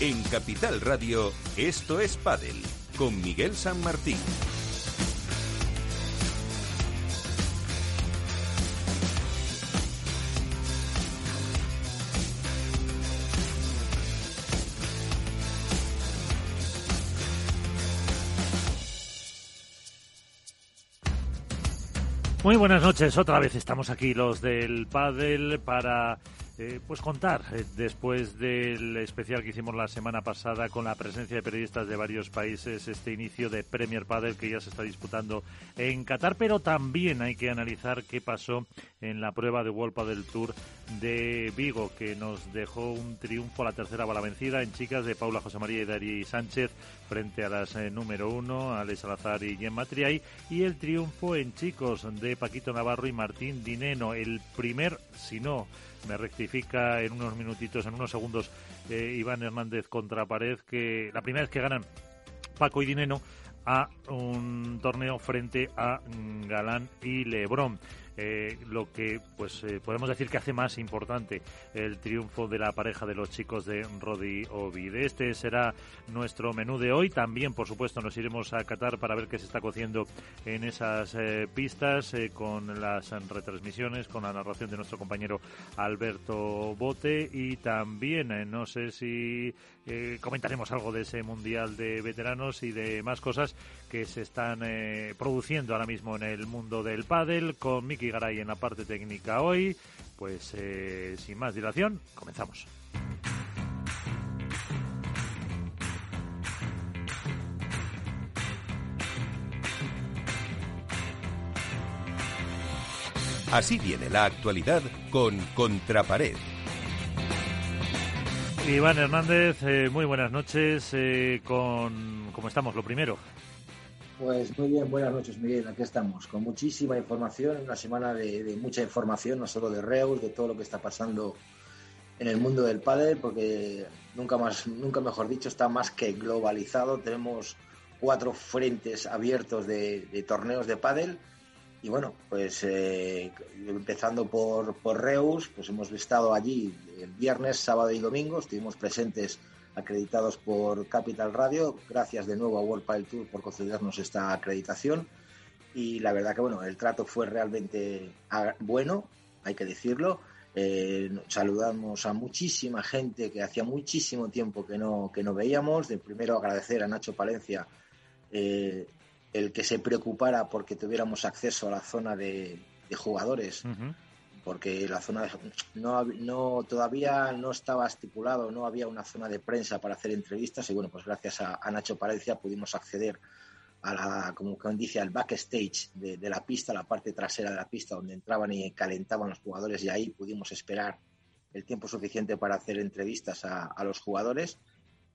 En Capital Radio, esto es Padel, con Miguel San Martín. Muy buenas noches, otra vez estamos aquí los del Padel para eh, pues contar, eh, después del especial que hicimos la semana pasada con la presencia de periodistas de varios países, este inicio de Premier Padel que ya se está disputando en Qatar, pero también hay que analizar qué pasó en la prueba de World Padel Tour de Vigo, que nos dejó un triunfo a la tercera bala vencida en chicas de Paula José María y Dari Sánchez frente a las eh, número uno, Alex Salazar y Gemma Triay, y el triunfo en chicos de Paquito Navarro y Martín Dineno, el primer, si no me rectifica en unos minutitos, en unos segundos, eh, Iván Hernández contra Pared, que la primera vez que ganan Paco y Dineno a un torneo frente a Galán y Lebrón. Eh, lo que pues eh, podemos decir que hace más importante el triunfo de la pareja de los chicos de Rodi Ovid. Este será nuestro menú de hoy. También, por supuesto, nos iremos a Qatar para ver qué se está cociendo en esas eh, pistas con las retransmisiones, con la narración de nuestro compañero Alberto Bote y también, no sé si comentaremos algo de ese Mundial de Veteranos y de más cosas que se están produciendo ahora mismo en el mundo del pádel con Miki Garay en la parte técnica hoy. Pues eh, sin más dilación, comenzamos. Así viene la actualidad con Contrapared. Iván Hernández, eh, muy buenas noches. Eh, con, ¿Cómo estamos? Lo primero. Pues muy bien, buenas noches Miguel, aquí estamos, con muchísima información, una semana de, mucha información, no solo de Reus, de todo lo que está pasando en el mundo del pádel, porque nunca más, nunca mejor dicho, está más que globalizado, tenemos cuatro frentes abiertos de, torneos de pádel y bueno, pues eh, empezando por, por Reus, pues hemos estado allí el viernes, sábado y domingo, estuvimos presentes acreditados por Capital Radio. Gracias de nuevo a World Pile Tour por concedernos esta acreditación. Y la verdad que bueno, el trato fue realmente bueno, hay que decirlo. Eh, saludamos a muchísima gente que hacía muchísimo tiempo que no, que no veíamos. De primero agradecer a Nacho Palencia eh, el que se preocupara porque tuviéramos acceso a la zona de, jugadores porque la zona no, no todavía no estaba estipulado, no había una zona de prensa para hacer entrevistas y bueno, pues gracias a, Nacho Palencia pudimos acceder a la, como dice, al backstage de, de, la pista, la parte trasera de la pista donde entraban y calentaban los jugadores y ahí pudimos esperar el tiempo suficiente para hacer entrevistas a, los jugadores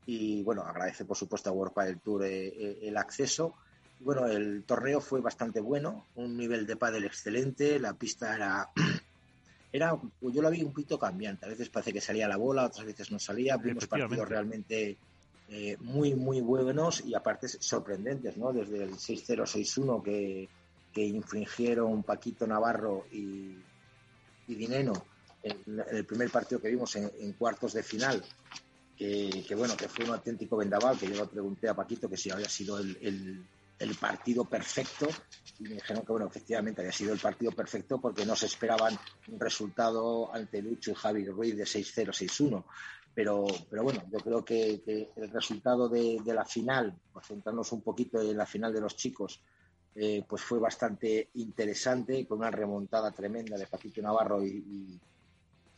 y bueno, agradece por supuesto a World del Tour eh, eh, el acceso. Bueno, el torneo fue bastante bueno, un nivel de pádel excelente, la pista era era, yo lo vi un poquito cambiante. A veces parece que salía la bola, otras veces no salía. Vimos partidos realmente eh, muy, muy buenos y aparte sorprendentes, ¿no? Desde el 6-0-6-1 que, que infringieron Paquito Navarro y, y Dineno en, el primer partido que vimos en, cuartos de final. Que, bueno, que fue un auténtico vendaval, que yo le pregunté a Paquito que si había sido el, el partido perfecto. Y me dijeron que bueno efectivamente había sido el partido perfecto porque no se esperaban un resultado ante Lucho y Javi Ruiz de 6-0, 6-1 pero, pero bueno, yo creo que, el resultado de, la final, por centrarnos un poquito en la final de los chicos, eh, pues fue bastante interesante, con una remontada tremenda de Paquito Navarro y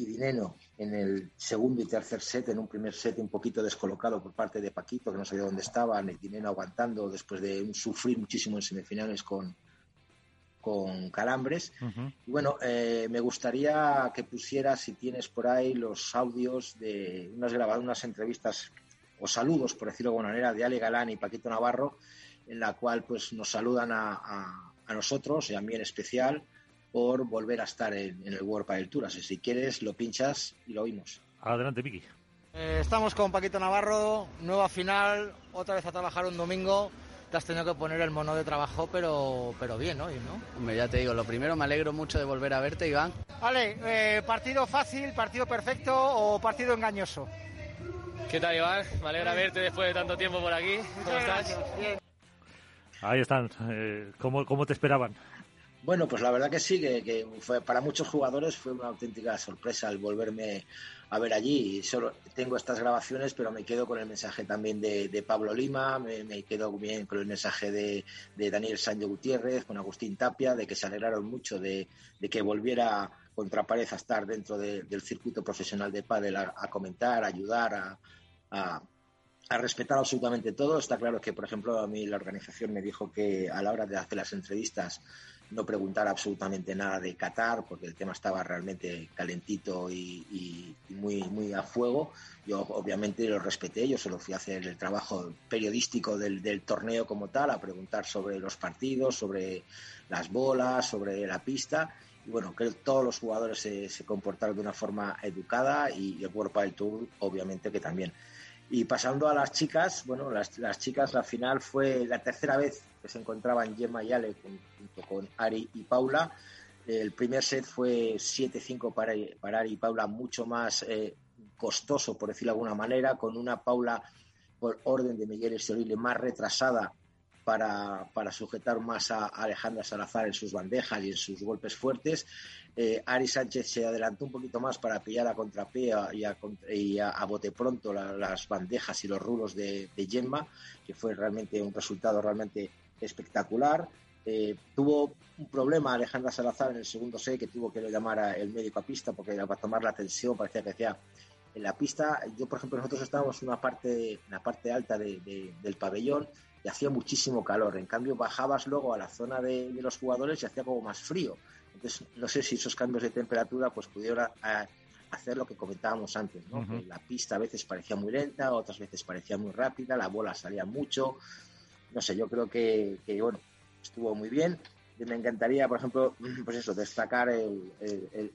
Dineno en el segundo y tercer set, en un primer set un poquito descolocado por parte de Paquito, que no sabía dónde estaba, y Dineno aguantando después de sufrir muchísimo en semifinales con, con calambres. Y bueno, eh, me gustaría que pusieras, si tienes por ahí, los audios de unas grabadas, unas entrevistas o saludos, por decirlo de alguna manera, de Ale Galán y Paquito Navarro, en la cual pues nos saludan a, a, a nosotros y a mí en especial por volver a estar en, el World Padel Tour. Así si quieres, lo pinchas y lo oímos. Adelante, Vicky. Eh, estamos con Paquito Navarro, nueva final, otra vez a trabajar un domingo. Te has tenido que poner el mono de trabajo, pero, pero bien hoy, ¿no? Hombre, ya te digo, lo primero me alegro mucho de volver a verte, Iván. Vale, eh, ¿partido fácil, partido perfecto o partido engañoso? ¿Qué tal, Iván? Me alegra verte después de tanto tiempo por aquí. ¿Cómo estás? Ahí están. Eh, ¿cómo, ¿Cómo te esperaban? Bueno, pues la verdad que sí, que, fue, para muchos jugadores fue una auténtica sorpresa el volverme a ver allí. Solo tengo estas grabaciones, pero me quedo con el mensaje también de, Pablo Lima, me, quedo bien con el mensaje de, Daniel Sánchez Gutiérrez, con Agustín Tapia, de que se alegraron mucho de, que volviera contra pared a estar dentro del circuito profesional de pádel a, comentar, a ayudar, a, a respetar absolutamente todo. Está claro que, por ejemplo, a mí la organización me dijo que a la hora de hacer las entrevistas no preguntar absolutamente nada de Qatar, porque el tema estaba realmente calentito y, muy, muy a fuego. Yo obviamente lo respeté, yo solo fui a hacer el trabajo periodístico del, torneo como tal, a preguntar sobre los partidos, sobre las bolas, sobre la pista. Y bueno, creo que todos los jugadores se, comportaron de una forma educada y el World del Tour obviamente que también. Y pasando a las chicas, bueno, las, las chicas, la final fue la tercera vez que se encontraban Gemma y Ale junto con Ari y Paula. El primer set fue 7-5 para, Ari y Paula, mucho más eh, costoso, por decirlo de alguna manera, con una Paula por orden de Miguel Estoril más retrasada para, para, sujetar más a Alejandra Salazar en sus bandejas y en sus golpes fuertes. Eh, Ari Sánchez se adelantó un poquito más para pillar a contrapié y a, y bote pronto las bandejas y los rulos de, de Gemma, que fue realmente un resultado realmente espectacular. Eh, tuvo un problema Alejandra Salazar en el segundo set que tuvo que llamar al médico a pista porque para tomar la tensión parecía que decía en la pista. Yo, por ejemplo, nosotros estábamos en una parte, en la parte alta del pabellón y hacía muchísimo calor. En cambio, bajabas luego a la zona de, los jugadores y hacía como más frío. Entonces, no sé si esos cambios de temperatura pues pudieron hacer lo que comentábamos antes, ¿no? la pista a veces parecía muy lenta, otras veces parecía muy rápida, la bola salía mucho, no sé, yo creo que, bueno, estuvo muy bien. Me encantaría, por ejemplo, pues eso, destacar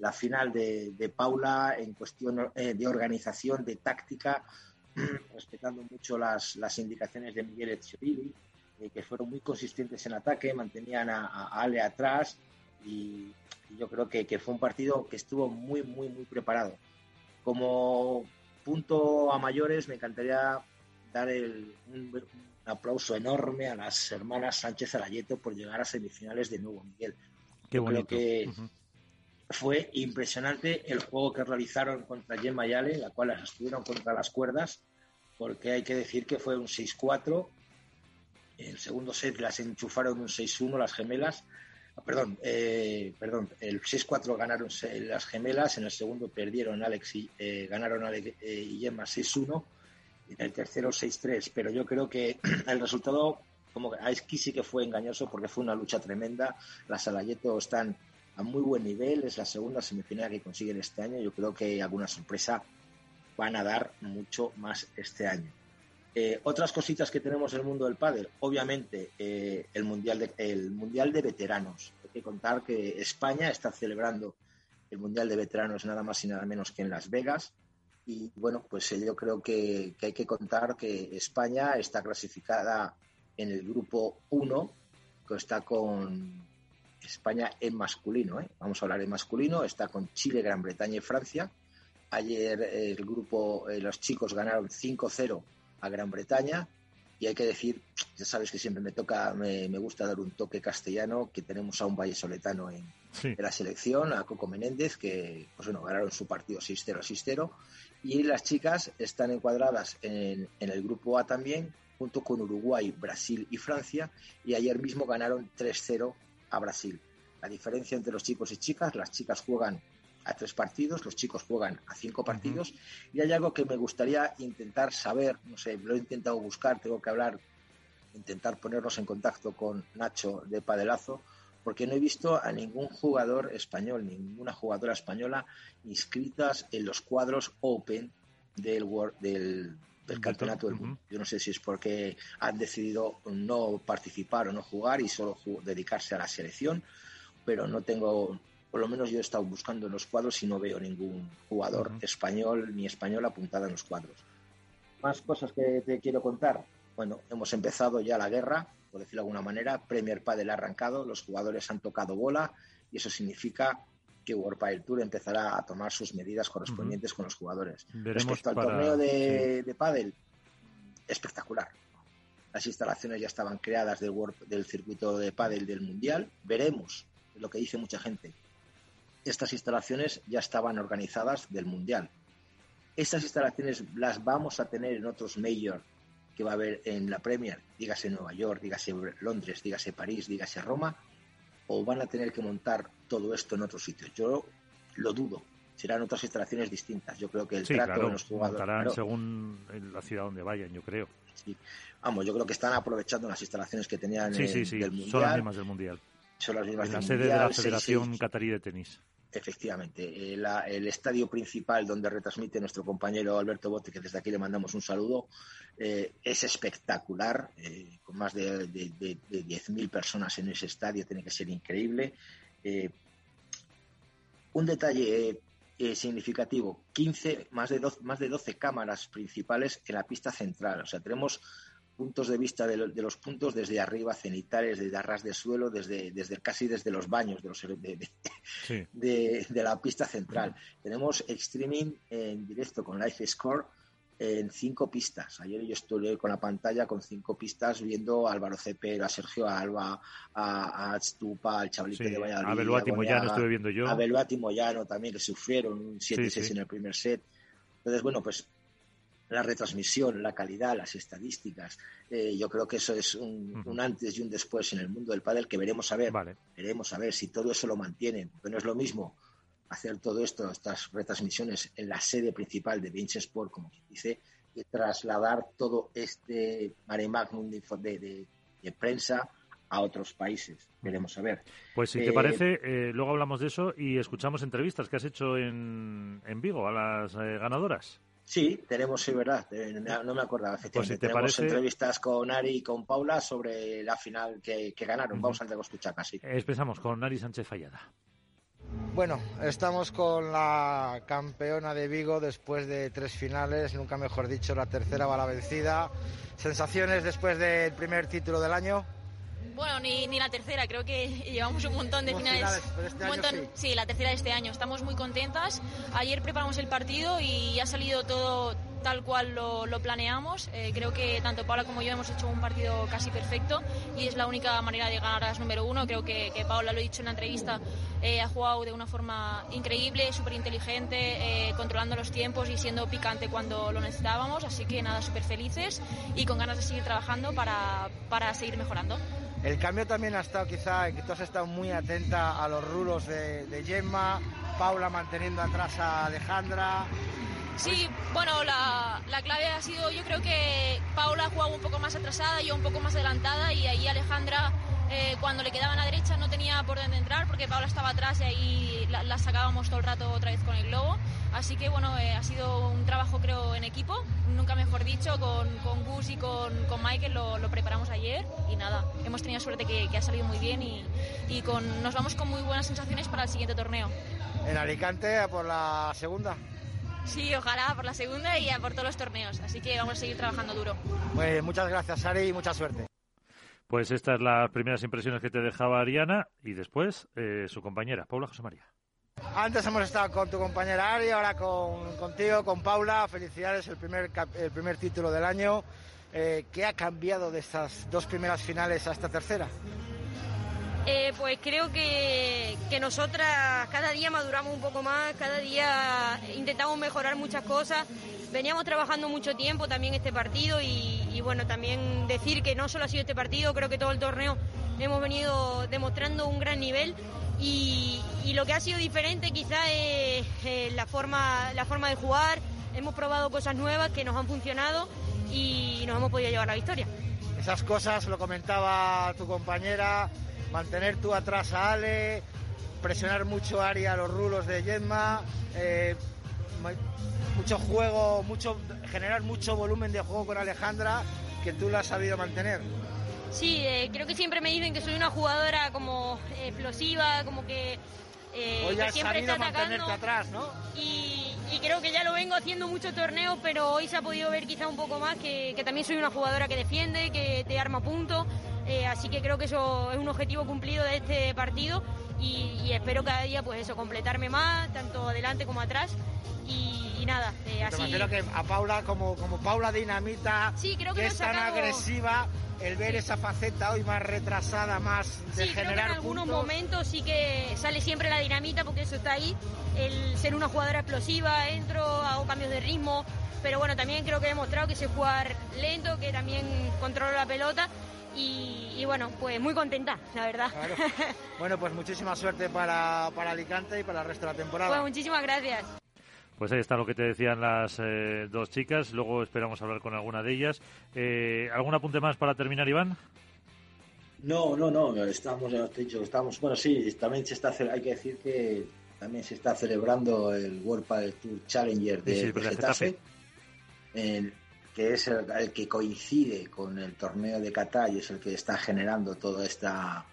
la final de, Paula en cuestión eh, de organización, de táctica, respetando mucho las, indicaciones de Miguel Echeverri, eh, que fueron muy consistentes en ataque, mantenían a, Ale atrás y, yo creo que, fue un partido que estuvo muy, muy, muy preparado. Como punto a mayores, me encantaría dar el, un aplauso enorme a las hermanas Sánchez Arayeto por llegar a semifinales de nuevo, Miguel. Qué Creo que fue impresionante el juego que realizaron contra Gemma y Ale, la cual las estuvieron contra las cuerdas, porque hay que decir que fue un 6-4. El segundo set las enchufaron un 6-1 las gemelas. Ah, perdón, eh, perdón, el 6-4 ganaron las gemelas, en el segundo perdieron Alex y eh, ganaron Alex eh, y Gemma 6-1 el tercero 6-3, pero yo creo que el resultado, como aquí sí que fue engañoso porque fue una lucha tremenda. Las Salayeto están a muy buen nivel, es la segunda semifinal que consiguen este año. Yo creo que alguna sorpresa van a dar mucho más este año. Eh, otras cositas que tenemos en el mundo del pádel, obviamente eh, el, mundial de, el Mundial de Veteranos. Hay que contar que España está celebrando el Mundial de Veteranos nada más y nada menos que en Las Vegas. Y bueno, pues eh, yo creo que, hay que contar que España está clasificada en el grupo 1, que está con España en masculino. ¿eh? Vamos a hablar en masculino, está con Chile, Gran Bretaña y Francia. Ayer eh, el grupo, los chicos ganaron 5-0 a Gran Bretaña. Y hay que decir, ya sabes que siempre me toca, me, gusta dar un toque castellano, que tenemos a un vallesoletano en, en la selección, a Coco Menéndez, que pues bueno, ganaron su partido 6-0 6-0 y las chicas están encuadradas en, el grupo A también, junto con Uruguay, Brasil y Francia, y ayer mismo ganaron 3-0 a Brasil. La diferencia entre los chicos y chicas, las chicas juegan a tres partidos, los chicos juegan a cinco partidos, y hay algo que me gustaría intentar saber, no sé, lo he intentado buscar, tengo que hablar, intentar ponernos en contacto con Nacho de Padelazo, porque no he visto a ningún jugador español, ninguna jugadora española inscritas en los cuadros Open del, del, Campeonato del Mundo. Yo no sé si es porque han decidido no participar o no jugar y solo dedicarse a la selección, pero no tengo, por lo menos yo he estado buscando en los cuadros y no veo ningún jugador español ni español apuntado en los cuadros. Más cosas que te quiero contar. Bueno, hemos empezado ya la guerra, por decirlo de alguna manera. Premier Padel ha arrancado, los jugadores han tocado bola y eso significa que World Tour empezará a tomar sus medidas correspondientes con los jugadores. Veremos Respecto al para- torneo de, de pádel, espectacular. Las instalaciones ya estaban creadas del, World- del circuito de pádel del Mundial. Veremos, lo que dice mucha gente. Estas instalaciones ya estaban organizadas del Mundial. Estas instalaciones las vamos a tener en otros major que va a haber en la Premier, dígase Nueva York, dígase Londres, dígase París, dígase Roma, o van a tener que montar todo esto en otros sitios. Yo lo dudo. Serán otras instalaciones distintas. Yo creo que el Sí, trato claro, de los jugadores. claro, según la ciudad donde vayan, yo creo. sí. Vamos, yo creo que están aprovechando las instalaciones que tenían Sí, en- sí, sí, del Mundial. son las mismas del Mundial. son las mismas En la sede de la Federación Catarí de Tenis. Efectivamente, eh, el estadio principal donde retransmite nuestro compañero Alberto Bote, que desde aquí le mandamos un saludo, eh, es espectacular, eh, con más de, de, de- de 10.000 personas en ese estadio, tiene que ser increíble. Un detalle significativo, 15, más de, 12, más de 12 cámaras principales en la pista central, o sea, tenemos puntos de vista de, lo- de los puntos desde arriba, cenitales, desde arras de suelo, desde, desde casi desde los baños de los de- de- Sí. de, de la pista central. Tenemos streaming en directo con Live Score en cinco pistas. Ayer yo estuve con la pantalla con cinco pistas viendo a Álvaro Cepero, a Sergio Alba, a, a Stupa, al Chablique Sí, de Valladolid, a Beluati Moyano estuve viendo yo. a Beluati Moyano también, que sufrieron un 7-6 Sí, sí. en el primer set. Entonces, bueno, pues la retransmisión, la calidad, las estadísticas, eh, yo creo que eso es un, antes y un después en el mundo del pádel que veremos a ver. Vale. Veremos a ver si todo eso lo mantienen. Porque no es lo mismo hacer todo esto, estas retransmisiones en la sede principal de Bench Sport, como quien dice, y trasladar todo este mare magnum de, de- prensa a otros países. Veremos a ver. Pues si te Eh, parece, eh, luego hablamos de eso y escuchamos entrevistas que has hecho en, en Vigo a las eh, ganadoras. Sí, tenemos, sí, verdad, eh, no me acordaba, efectivamente. Pues si te tenemos parece- entrevistas con Ari y con Paula sobre la final que, que ganaron. Vamos a escuchar casi. Empezamos con Nari Sánchez Fallada. Bueno, estamos con la campeona de Vigo después de tres finales, nunca mejor dicho, la tercera va la vencida. ¿Sensaciones después del primer título del año? Bueno, ni, ni la tercera, creo que llevamos un montón de finales. finales, este un año montón- sí. la tercera de este año. Estamos muy contentas. Ayer preparamos el partido y ha salido todo tal cual lo, lo planeamos. Eh, creo que tanto Paula como yo hemos hecho un partido casi perfecto y es la única manera de ganar a las número uno. Creo que, que Paula, lo he dicho en la entrevista, eh, ha jugado de una forma increíble, súper inteligente, eh, controlando los tiempos y siendo picante cuando lo necesitábamos. Así que nada, súper felices y con ganas de seguir trabajando para, para seguir mejorando. El cambio también ha estado quizá en que tú has estado muy atenta a los rulos de, de Gemma, Paula manteniendo atrás a Alejandra. Sí, bueno, la, la clave ha sido, yo creo que Paula jugaba un poco más atrasada, yo un poco más adelantada y ahí Alejandra eh, cuando le quedaba en la derecha no tenía por dónde entrar porque Paula estaba atrás y ahí la, la sacábamos todo el rato otra vez con el globo. Así que bueno, eh, ha sido un trabajo creo en equipo, nunca mejor dicho, con, con Gus y con, con Michael lo, lo preparamos ayer y nada, hemos tenido suerte que, que ha salido muy bien y, y con, nos vamos con muy buenas sensaciones para el siguiente torneo. En Alicante a por la segunda. Sí, ojalá por la segunda y a por todos los torneos. Así que vamos a seguir trabajando duro. Pues muchas gracias, Ari, y mucha suerte. Pues estas las primeras impresiones que te dejaba Ariana y después eh, su compañera, Paula José María. Antes hemos estado con tu compañera Ari, ahora con, contigo, con Paula. Felicidades, el primer, el primer título del año. Eh, ¿Qué ha cambiado de estas dos primeras finales a esta tercera? Eh, pues creo que, que nosotras cada día maduramos un poco más, cada día intentamos mejorar muchas cosas. Veníamos trabajando mucho tiempo también este partido y, bueno, también decir que no solo ha sido este partido, creo que todo el torneo hemos venido demostrando un gran nivel y, lo que ha sido diferente quizá es eh, la, forma, la forma de jugar. Hemos probado cosas nuevas que nos han funcionado y nos hemos podido llevar la victoria. Esas cosas lo comentaba tu compañera, mantener tú atrás a Ale, presionar mucho a Ari a los rulos de Gemma, eh, mu- mucho juego, mucho generar mucho volumen de juego con Alejandra que tú la has sabido mantener. Sí, eh, creo que siempre me dicen que soy una jugadora como explosiva, como que, eh, Hoy que siempre sabido está atacando. atrás, ¿no? Y, y creo que ya lo vengo haciendo muchos torneos, pero hoy se ha podido ver quizá un poco más que, que también soy una jugadora que defiende, que te arma puntos. Eh, así que creo que eso es un objetivo cumplido de este partido y, espero cada día pues eso, completarme más, tanto adelante como atrás. Y, nada, eh, así... Que a Paula como, como Paula Dinamita, sí, creo que, que es tan agresiva, el ver esa faceta hoy más retrasada, más de sí, generar creo que en algunos momentos sí que sale siempre la dinamita porque eso está ahí, el ser una jugadora explosiva, entro, hago cambios de ritmo, pero bueno, también creo que he demostrado que sé jugar lento, que también controlo la pelota y, bueno, pues muy contenta, la verdad. Bueno, pues muchísima suerte para, para Alicante y para el resto de la temporada. Pues muchísimas gracias. Pues ahí está lo que te decían las eh, dos chicas. Luego esperamos hablar con alguna de ellas. Eh, ¿Algún apunte más para terminar, Iván? No, no, no. Estamos, ya te he dicho, estamos. Bueno, sí, también se está. Hay que decir que también se está celebrando el World Padel Tour Challenger de, sí, Getafe que es el, que coincide con el torneo de Qatar y es el que está generando toda esta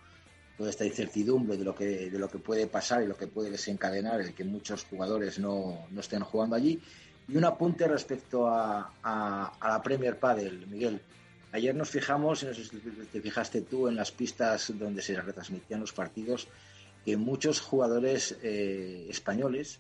toda esta incertidumbre de lo que de lo que puede pasar y lo que puede desencadenar el que muchos jugadores no, no estén jugando allí. Y un apunte respecto a, a, la Premier Padel Miguel. Ayer nos fijamos no sé si te fijaste tú en las pistas donde se retransmitían los partidos que muchos jugadores eh, españoles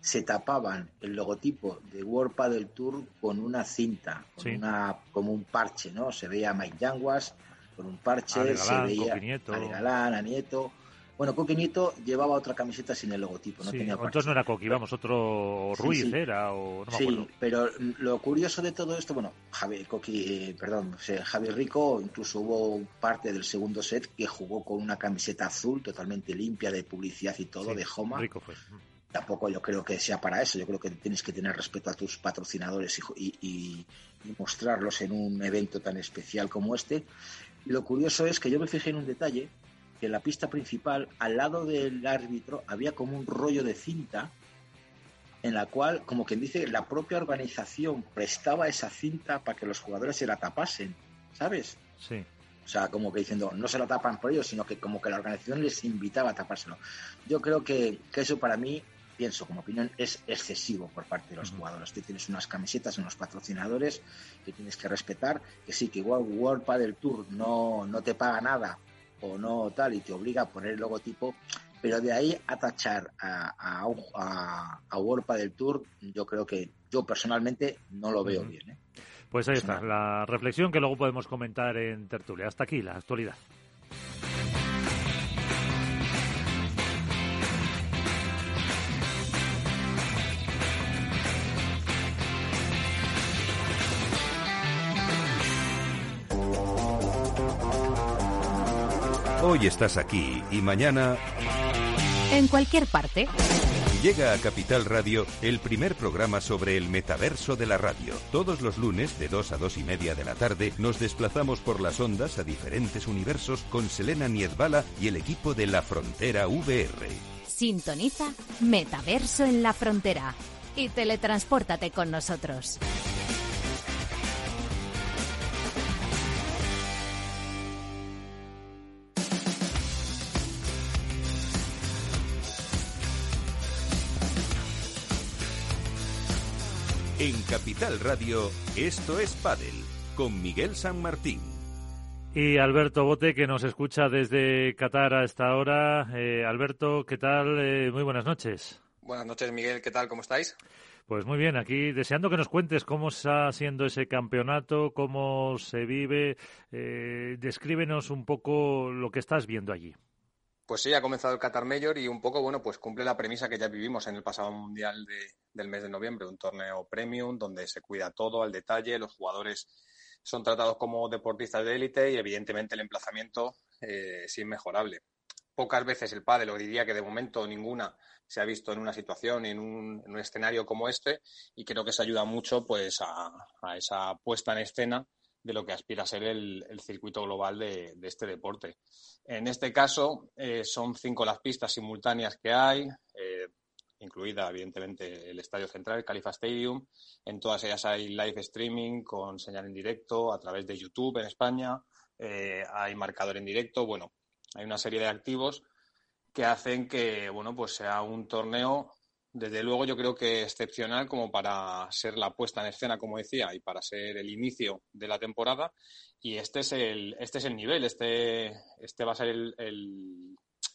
se tapaban el logotipo de World Padel Tour con una cinta, con una, como un parche, ¿no? Se veía Mike Yanguas con un parche, se veía a Galán, a Nieto. Bueno, Coqui Nieto llevaba otra camiseta sin el logotipo, no tenía Entonces no era Coqui, vamos, otro Ruiz era, o no me acuerdo. Sí, pero lo curioso de todo esto, bueno, Javi, Coqui, eh, perdón, Javier Rico, incluso hubo parte del segundo set que jugó con una camiseta azul totalmente limpia de publicidad y todo, de Homa. Rico fue tampoco yo creo que sea para eso. Yo creo que tienes que tener respeto a tus patrocinadores y, mostrarlos en un evento tan especial como este. Y lo curioso es que yo me fijé en un detalle, que en la pista principal, al lado del árbitro, había como un rollo de cinta en la cual, como quien dice, la propia organización prestaba esa cinta para que los jugadores se la tapasen, ¿sabes? Sí. O sea, como que diciendo, no se la tapan por ellos, sino que como que la organización les invitaba a tapárselo. Yo creo que, que eso para mí pienso como opinión, es excesivo por parte de los jugadores. Tú tienes unas camisetas, unos patrocinadores que tienes que respetar, que sí, que igual World Padel Tour no, no te paga nada o no tal y te obliga a poner el logotipo, pero de ahí a tachar a, a, a, World Padel Tour, yo creo que yo personalmente no lo veo bien. ¿eh? Pues ahí está, la reflexión que luego podemos comentar en tertulia. Hasta aquí la actualidad. Hoy estás aquí y mañana... En cualquier parte. Llega a Capital Radio el primer programa sobre el metaverso de la radio. Todos los lunes, de 2 a 2 y media de la tarde, nos desplazamos por las ondas a diferentes universos con Selena Niezbala y el equipo de La Frontera VR. Sintoniza Metaverso en la Frontera y teletranspórtate con nosotros. En Capital Radio, esto es Padel, con Miguel San Martín. Y Alberto Bote, que nos escucha desde Qatar a esta hora. Eh, Alberto, ¿qué tal? Eh, muy buenas noches. Buenas noches, Miguel. ¿Qué tal? ¿Cómo estáis? Pues muy bien, aquí deseando que nos cuentes cómo está siendo ese campeonato, cómo se vive. Eh, descríbenos un poco lo que estás viendo allí. Pues sí, ha comenzado el Qatar Major y un poco, bueno, pues cumple la premisa que ya vivimos en el pasado Mundial del mes de noviembre, un torneo premium donde se cuida todo al detalle, los jugadores son tratados como deportistas de élite y evidentemente el emplazamiento eh, es inmejorable. Pocas veces el pádel, o diría que de momento ninguna, se ha visto en una situación, en un, en un escenario como este y creo que se ayuda mucho pues a esa puesta en escena de lo que aspira a ser el, circuito global de, este deporte. En este caso, eh, son cinco las pistas simultáneas que hay, eh, incluida evidentemente el Estadio Central, el Califa Stadium. En todas ellas hay live streaming con señal en directo a través de YouTube en España, eh, hay marcador en directo, bueno, hay una serie de activos que hacen que, bueno, pues sea un torneo desde luego yo creo que excepcional como para ser la puesta en escena, como decía, y para ser el inicio de la temporada. Y este es el, este es el nivel, este, este va a ser el,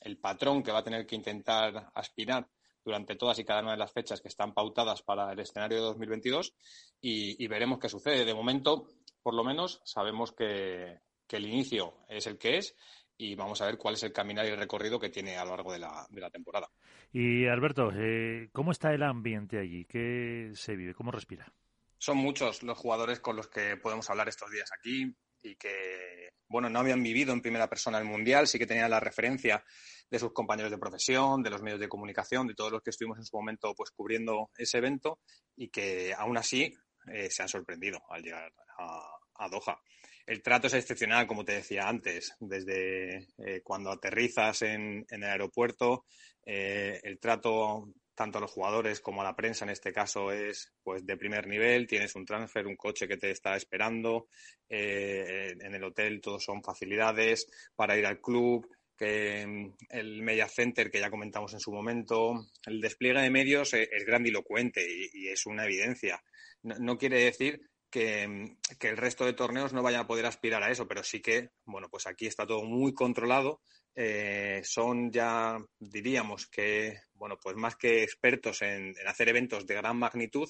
el patrón que va a tener que intentar aspirar durante todas y cada una de las fechas que están pautadas para el escenario de 2022 y, veremos qué sucede. De momento, por lo menos, sabemos que, el inicio es el que es y vamos a ver cuál es el caminar y el recorrido que tiene a lo largo de la, de la temporada. Y Alberto, eh, ¿cómo está el ambiente allí? ¿Qué se vive? ¿Cómo respira? Son muchos los jugadores con los que podemos hablar estos días aquí y que, bueno, no habían vivido en primera persona el Mundial, sí que tenían la referencia de sus compañeros de profesión, de los medios de comunicación, de todos los que estuvimos en su momento pues cubriendo ese evento y que aún así eh, se han sorprendido al llegar a, Doha. El trato es excepcional, como te decía antes, desde eh, cuando aterrizas en, el aeropuerto, eh, el trato tanto a los jugadores como a la prensa en este caso es pues de primer nivel, tienes un transfer, un coche que te está esperando, en el hotel todos son facilidades para ir al club, que mm, el Media Center, que ya comentamos en su momento, el despliegue de medios es, grandilocuente y, es una evidencia. No, quiere decir que, mm, que, el resto de torneos no vayan a poder aspirar a eso, pero sí que, bueno, pues aquí está todo muy controlado. Eh, son ya, diríamos que, bueno, pues más que expertos en, hacer eventos de gran magnitud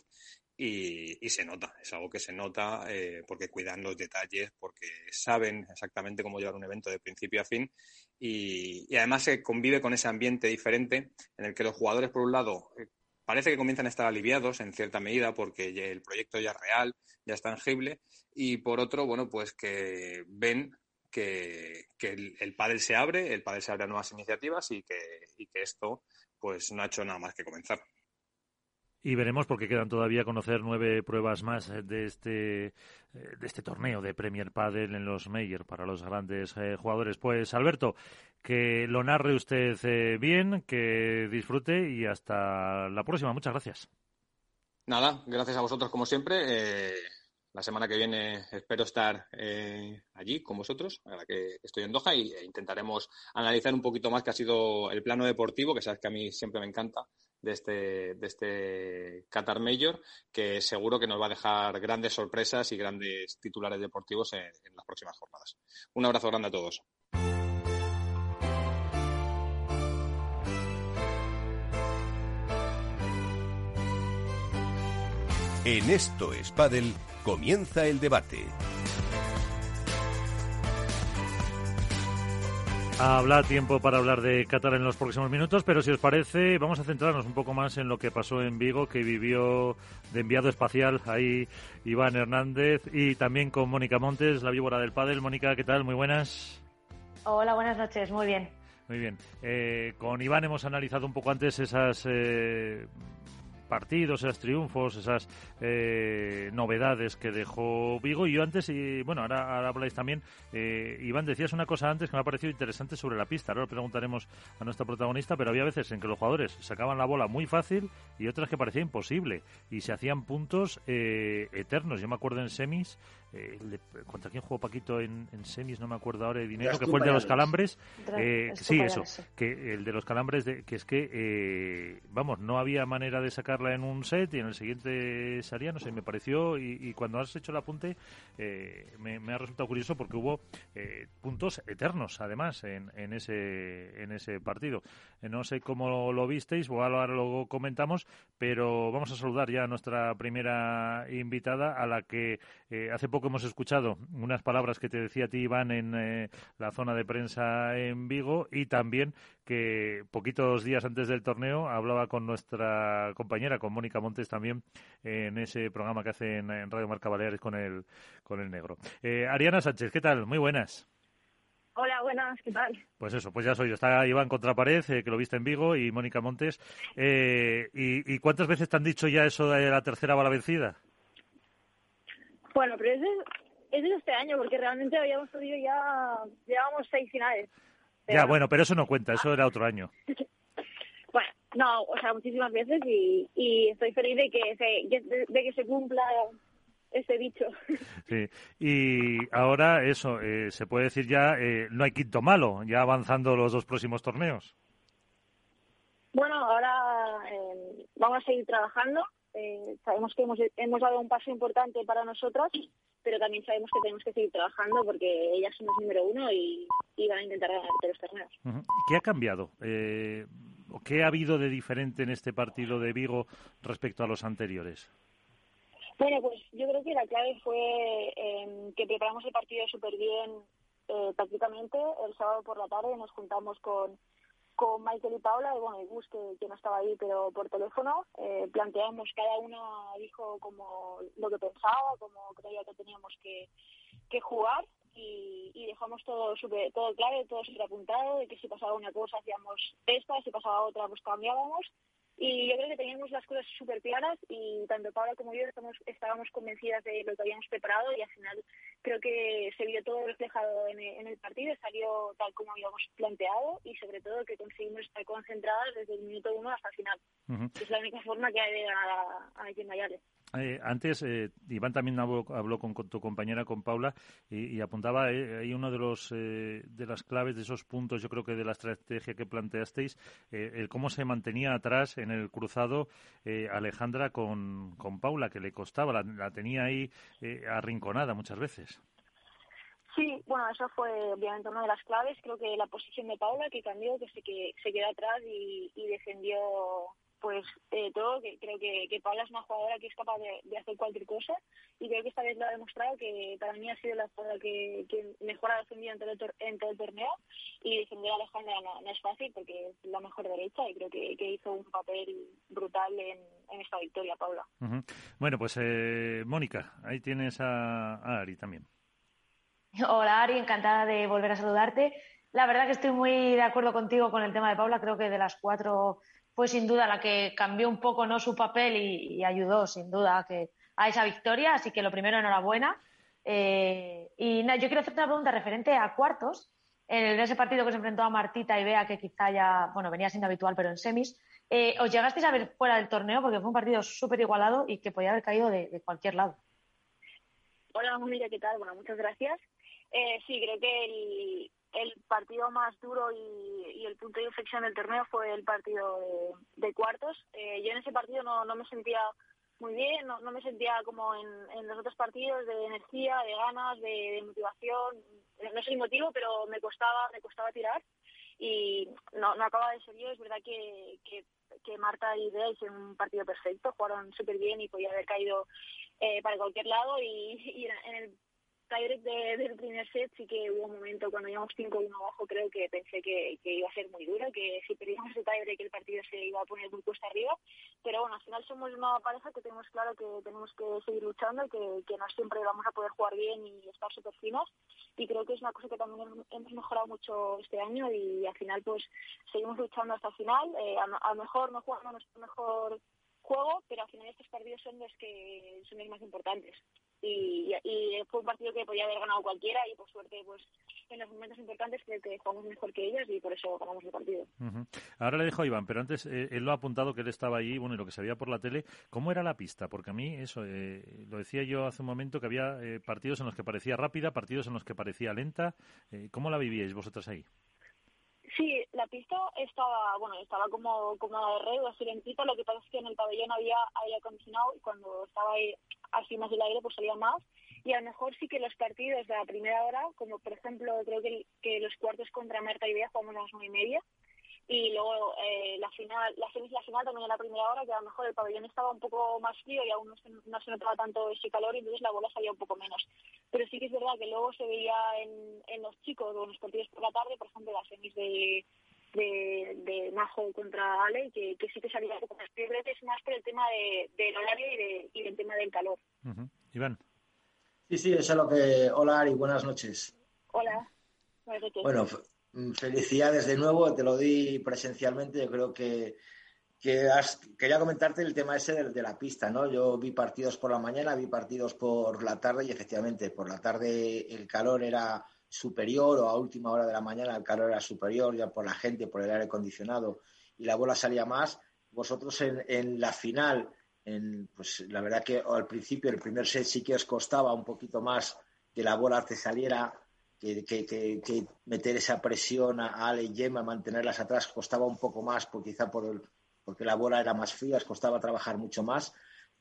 y, se nota, es algo que se nota eh, porque cuidan los detalles, porque saben exactamente cómo llevar un evento de principio a fin y, además se convive con ese ambiente diferente en el que los jugadores, por un lado, eh, parece que comienzan a estar aliviados en cierta medida porque el proyecto ya es real, ya es tangible y por otro, bueno, pues que ven que, el, el, pádel se abre, el pádel se abre a nuevas iniciativas y que, y que esto pues no ha hecho nada más que comenzar. Y veremos porque quedan todavía conocer nueve pruebas más eh, de este, eh, de este torneo de Premier Padel en los Meyer para los grandes eh, jugadores. Pues Alberto, que lo narre usted bien, que disfrute y hasta la próxima. Muchas gracias. Nada, gracias a vosotros como siempre. La semana que viene espero estar allí con vosotros, ahora que estoy en Doha, y e intentaremos analizar un poquito más qué ha sido el plano deportivo, que sabes que a mí siempre me encanta, de este, de este Qatar Major, que seguro que nos va a dejar grandes sorpresas y grandes titulares deportivos en las próximas jornadas. Un abrazo grande a todos. En esto es comienza el debate. Habrá tiempo para hablar de Qatar en los próximos minutos, pero si os parece, vamos a centrarnos un poco más en lo que pasó en Vigo, que vivió de enviado espacial ahí Iván Hernández y también con Mónica Montes, la víbora del pádel. Mónica, ¿qué tal? Muy buenas. Hola, buenas noches, muy bien. Muy bien. Eh, con Iván hemos analizado un poco antes esas eh, partidos, esos triunfos, esas eh, novedades que dejó Vigo. Y yo antes, y bueno, ahora, habláis también, eh, Iván, decías una cosa antes que me ha parecido interesante sobre la pista. Ahora lo preguntaremos a nuestra protagonista, pero había veces en que los jugadores sacaban la bola muy fácil y otras que parecía imposible. Y se hacían puntos eh, eternos. Yo me acuerdo en semis, eh, ¿contra quién jugó Paquito en, semis? No me acuerdo ahora de dinero, que fue el de los calambres. sí, eso, que el de los calambres, de, que es que, vamos, no había manera de sacar en un set y en el siguiente salía, no sé, me pareció, y, cuando has hecho el apunte eh, me, ha resultado curioso porque hubo eh, puntos eternos, además, en, en, ese, en ese partido. Eh, no sé cómo lo visteis, o ahora lo comentamos, pero vamos a saludar ya a nuestra primera invitada, a la que hace poco hemos escuchado unas palabras que te decía a ti, Iván, en la zona de prensa en Vigo, y también que poquitos días antes del torneo hablaba con nuestra compañera, con Mónica Montes también, en ese programa que hace en, Radio Marca Baleares con el, con el negro. Eh, Ariana Sánchez, ¿qué tal? Muy buenas. Hola, buenas, ¿qué tal? Pues eso, pues ya soy yo. Está Iván Contrapared, eh, que lo viste en Vigo, y Mónica Montes. Eh, y, cuántas veces te han dicho ya eso de la tercera bala vencida? Bueno, pero es es de este año, porque realmente habíamos podido ya, llevamos seis finales. Ya, bueno, pero eso no cuenta, eso era otro año. bueno, no, o sea, muchísimas veces y, y estoy feliz de que se, de, que se cumpla ese dicho. Sí, y ahora eso, eh, se puede decir ya, eh, no hay quinto malo, ya avanzando los dos próximos torneos. Bueno, ahora eh, vamos a seguir trabajando. Sabemos que hemos, hemos dado un paso importante para nosotras pero también sabemos que tenemos que seguir trabajando porque ellas son los número uno y, van a intentar ganar los torneos. ¿Qué ha cambiado? Eh, ¿Qué ha habido de diferente en este partido de Vigo respecto a los anteriores? Bueno, pues yo creo que la clave fue em, que preparamos el partido súper bien eh, prácticamente. El sábado por la tarde nos juntamos con, con Michael y Paula, y bueno, y Gus, que, no estaba ahí, pero por teléfono. Eh, planteamos, cada una dijo como lo que pensaba, como creía que teníamos que, que jugar y, y, dejamos todo super, todo claro, todo súper apuntado, de que si pasaba una cosa hacíamos esta, si pasaba otra pues cambiábamos y yo creo que teníamos las cosas súper claras y tanto Paula como yo estamos, estábamos convencidas de lo que habíamos preparado y al final creo que se vio todo reflejado en el, partido, salió tal como habíamos planteado y sobre todo que conseguimos estar concentradas desde el minuto uno hasta el final. Es la única forma que hay de ganar a, a Mayales. Eh, antes, eh, Iván también habló, con, tu compañera, con Paula, y, apuntaba eh, ahí uno de los de las claves de esos puntos, yo creo que de la estrategia que planteasteis, el cómo se mantenía atrás en el cruzado Alejandra con, con Paula, que le costaba, la, tenía ahí arrinconada muchas veces. Sí, bueno, eso fue obviamente una de las claves. Creo que la posición de Paula, que cambió, que se, que se quedó atrás y defendió pues eh, todo, que creo que, que Paula es una jugadora que es capaz de, hacer cualquier cosa y creo que esta vez lo ha demostrado que para mí ha sido la jugadora que, mejor ha defendido en todo, el, en todo el torneo y defender a Alejandra no, es fácil porque es la mejor derecha y creo que, hizo un papel brutal en, esta victoria, Paula. Bueno, pues eh, Mónica, ahí tienes a, a Ari también. Hola Ari, encantada de volver a saludarte. La verdad que estoy muy de acuerdo contigo con el tema de Paula. Creo que de las cuatro fue sin duda la que cambió un poco ¿no? su papel y, ayudó sin duda a, que, a esa victoria. Así que lo primero, enhorabuena. Eh, y yo quiero hacerte una pregunta referente a cuartos. En ese partido que se enfrentó a Martita y Bea, que quizá ya, bueno, venía siendo habitual, pero en semis, eh, ¿os llegasteis a ver fuera del torneo? Porque fue un partido súper igualado y que podía haber caído de, cualquier lado. Hola, Mónica, ¿qué tal? Bueno, muchas gracias. Eh, sí, creo que el, el partido más duro y, el punto de inflexión del torneo fue el partido de, cuartos. Eh, yo en ese partido no, me sentía muy bien, no, no me sentía como en, los otros partidos de energía, de ganas, de, motivación. No sé el motivo, pero me costaba, me costaba tirar y no, no acaba de ser yo. Es verdad que, Marta y Bea hicieron un partido perfecto, jugaron súper bien y podía haber caído eh, para cualquier lado y, y en el tiebreak de, del primer set sí que hubo un momento cuando íbamos 5-1 abajo, creo que pensé que, iba a ser muy duro, que si perdíamos ese tiebreak el partido se iba a poner muy cuesta arriba, pero bueno, al final somos una pareja que tenemos claro que tenemos que seguir luchando, que, que no siempre vamos a poder jugar bien y estar súper finos, y creo que es una cosa que también hemos mejorado mucho este año y al final pues seguimos luchando hasta el final, eh, a, lo mejor no jugamos nuestro mejor juego, pero al final estos partidos son los que son los más importantes y, fue un partido que podía haber ganado cualquiera y por suerte pues en los momentos importantes que jugamos mejor que ellos y por eso ganamos el partido. Ahora le dejo a Iván, pero antes eh, él lo ha apuntado que él estaba allí, bueno, y lo que se veía por la tele, ¿cómo era la pista? Porque a mí eso, eh, lo decía yo hace un momento que había eh, partidos en los que parecía rápida, partidos en los que parecía lenta. ¿Cómo la vivíais vosotras ahí? Sí, la pista estaba, bueno, estaba como, como de red, así lentita, lo que pasa es que en el pabellón había aire acondicionado y cuando estaba ahí así más el aire pues salía más. Y a lo mejor sí que los partidos de la primera hora, como por ejemplo creo que, que los cuartos contra Marta y Bea jugamos a las nueve y media y luego eh, la final, la semis la final también en la primera hora, que a lo mejor el pabellón estaba un poco más frío y aún no se, no se notaba tanto ese calor y entonces la bola salía un poco menos. Pero sí que es verdad que luego se veía en, en los chicos o en los partidos por la tarde, por ejemplo, las semis de, de, de Majo contra Ale, que, que sí que salía un poco más. Pero es más por el tema de, del horario y, de, y del tema del calor. Iván. Sí, sí, eso es lo que... Hola Ari, buenas noches. Hola. Buenas noches. Bueno, felicidades de nuevo, te lo di presencialmente. Yo creo que, quería comentarte el tema ese de, la pista, ¿no? Yo vi partidos por la mañana, vi partidos por la tarde y efectivamente por la tarde el calor era superior o a última hora de la mañana el calor era superior ya por la gente, por el aire acondicionado y la bola salía más. Vosotros en, la final, en, pues la verdad que al principio el primer set sí que os costaba un poquito más que la bola te saliera que, meter esa presión a Ale y Gemma, mantenerlas atrás, costaba un poco más, por, quizá por porque la bola era más fría, os costaba trabajar mucho más.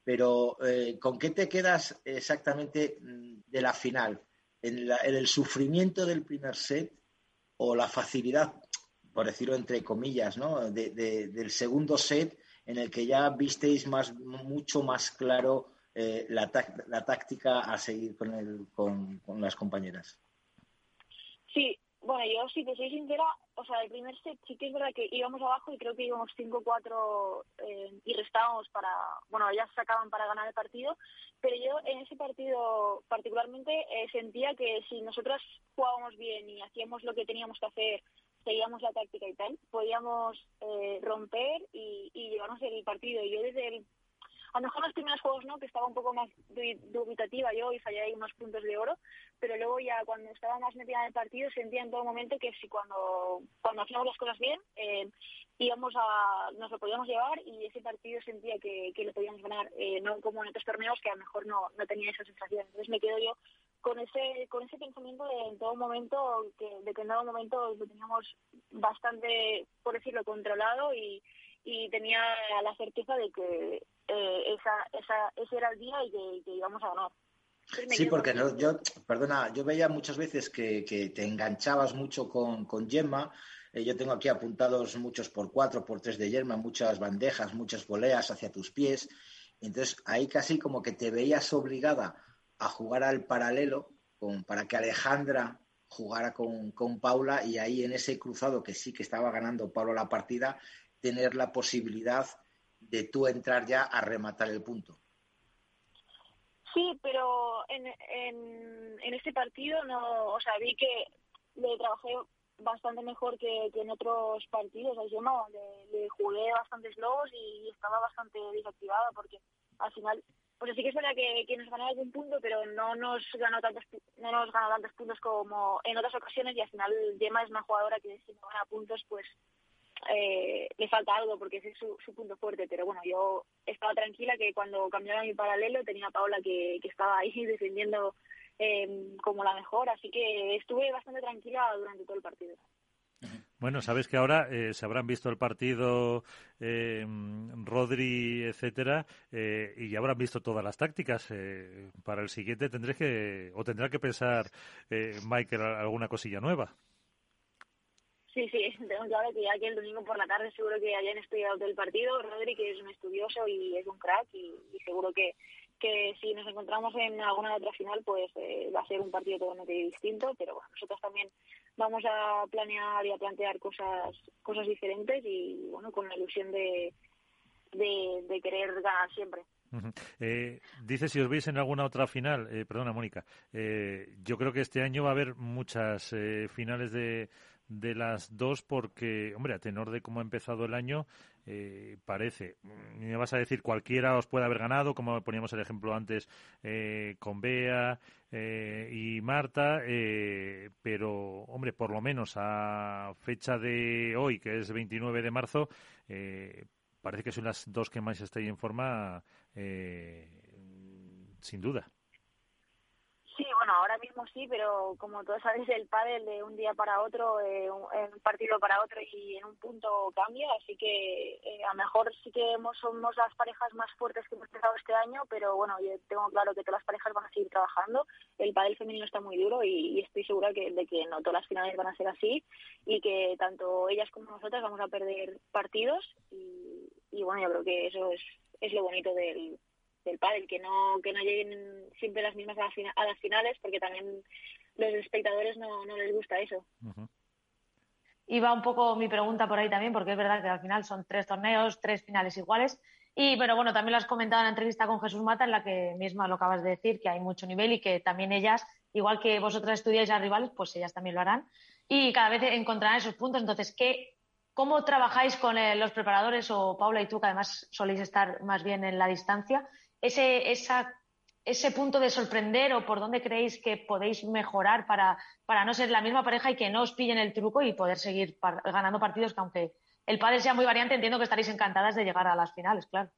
pero eh, ¿con qué te quedas exactamente mm, de la final? ¿En, el sufrimiento del primer set o la facilidad, por decirlo entre comillas, ¿no? del segundo set en el que ya visteis más, mucho más claro eh, la, la, táctica a seguir con, el, con las compañeras? Sí, bueno, yo si te soy sincera, o sea, el primer set sí que es verdad que íbamos abajo y creo que íbamos 5-4 eh, y restábamos para, bueno, ellas sacaban para ganar el partido, pero yo en ese partido particularmente eh, sentía que si nosotras jugábamos bien y hacíamos lo que teníamos que hacer, seguíamos la táctica y tal, podíamos eh, romper y, y llevarnos el partido. Y yo desde el a lo mejor los primeros juegos no, que estaba un poco más dubitativa yo y fallé ahí unos puntos de oro, pero luego ya cuando estaba más metida en el partido sentía en todo momento que si cuando, hacíamos las cosas bien eh, íbamos a, nos lo podíamos llevar y ese partido sentía que, que lo podíamos ganar, eh, no como en otros torneos que a lo mejor no, no tenía esa sensación. Entonces me quedo yo con ese con ese pensamiento de en todo momento que de que en todo momento lo teníamos bastante por decirlo controlado y, y tenía la certeza de que eh, esa, esa, ese era el día y que, íbamos a ganar. Sí, porque no, yo, perdona, yo veía muchas veces que, que te enganchabas mucho con, con Gemma. Eh, yo tengo aquí apuntados muchos por cuatro, por tres de Gemma, muchas bandejas, muchas voleas hacia tus pies. Entonces ahí casi como que te veías obligada a jugar al paralelo con, para que Alejandra jugara con, con Paula y ahí en ese cruzado que sí que estaba ganando Paula la partida, tener la posibilidad de tú entrar ya a rematar el punto. Sí, pero en, en, en este partido no, o sea, vi que le trabajé bastante mejor que, en otros partidos. Al le, le jugué bastantes lobos y estaba bastante desactivada porque al final, pues sí que es verdad que, que nos ganó algún punto, pero no nos ganó tantos no nos ganó tantos puntos como en otras ocasiones y al final Gemma es una jugadora que si no gana puntos, pues eh, le falta algo porque ese es su, punto fuerte. Pero bueno, yo estaba tranquila que cuando cambiaron mi paralelo tenía a Paola que, estaba ahí defendiendo eh, como la mejor, así que estuve bastante tranquila durante todo el partido. Bueno, sabes que ahora eh, se habrán visto el partido eh, Rodri, etcétera, eh, y ya habrán visto todas las tácticas. Eh, para el siguiente tendré que, o tendrá que pensar Michael alguna cosilla nueva. Sí, sí, tengo claro que ya que el domingo por la tarde seguro que hayan estudiado todo el partido. Rodri, que es un estudioso y es un crack, y, seguro que, que si nos encontramos en alguna otra final, pues eh, va a ser un partido totalmente distinto. Pero bueno, nosotros también vamos a planear y a plantear cosas cosas diferentes y bueno, con la ilusión de, de, querer ganar siempre. Eh, dice si os veis en alguna otra final, eh, perdona Mónica, eh, yo creo que este año va a haber muchas eh, finales de, de las dos porque, hombre, a tenor de cómo ha empezado el año, eh, parece, me vas a decir cualquiera os puede haber ganado, como poníamos el ejemplo antes eh, con Bea eh, y Marta, pero, hombre, por lo menos a fecha de hoy, que es 29 de marzo, parece que son las dos que más estáis en forma, sin duda. Sí, bueno, ahora mismo sí, pero como todos sabéis, el pádel de un día para otro, eh, un, partido para otro y en un punto cambia, así que eh, a lo mejor sí que somos las parejas más fuertes que hemos empezado este año, pero bueno, yo tengo claro que todas las parejas van a seguir trabajando. El pádel femenino está muy duro y, estoy segura que, de que no todas las finales van a ser así y que tanto ellas como nosotras vamos a perder partidos y, y bueno, yo creo que eso es, es lo bonito del del pádel, que no que no lleguen siempre las mismas a, las finales, porque también los espectadores no, no les gusta eso. Y va un poco mi pregunta por ahí también, porque es verdad que al final son tres torneos, tres finales iguales. Y, pero bueno, también lo has comentado en la entrevista con Jesús Mata, en la que misma lo acabas de decir, que hay mucho nivel y que también ellas, igual que vosotras estudiáis a rivales, pues ellas también lo harán. Y cada vez encontrarán esos puntos. Entonces, ¿qué, ¿cómo trabajáis con eh, los preparadores o Paula y tú, que además soléis estar más bien en la distancia? Ese, esa, ese punto de sorprender o por dónde creéis que podéis mejorar para, para no ser la misma pareja y que no os pillen el truco y poder seguir ganando partidos que aunque el padre sea muy variante, entiendo que estaréis encantadas de llegar a las finales, claro.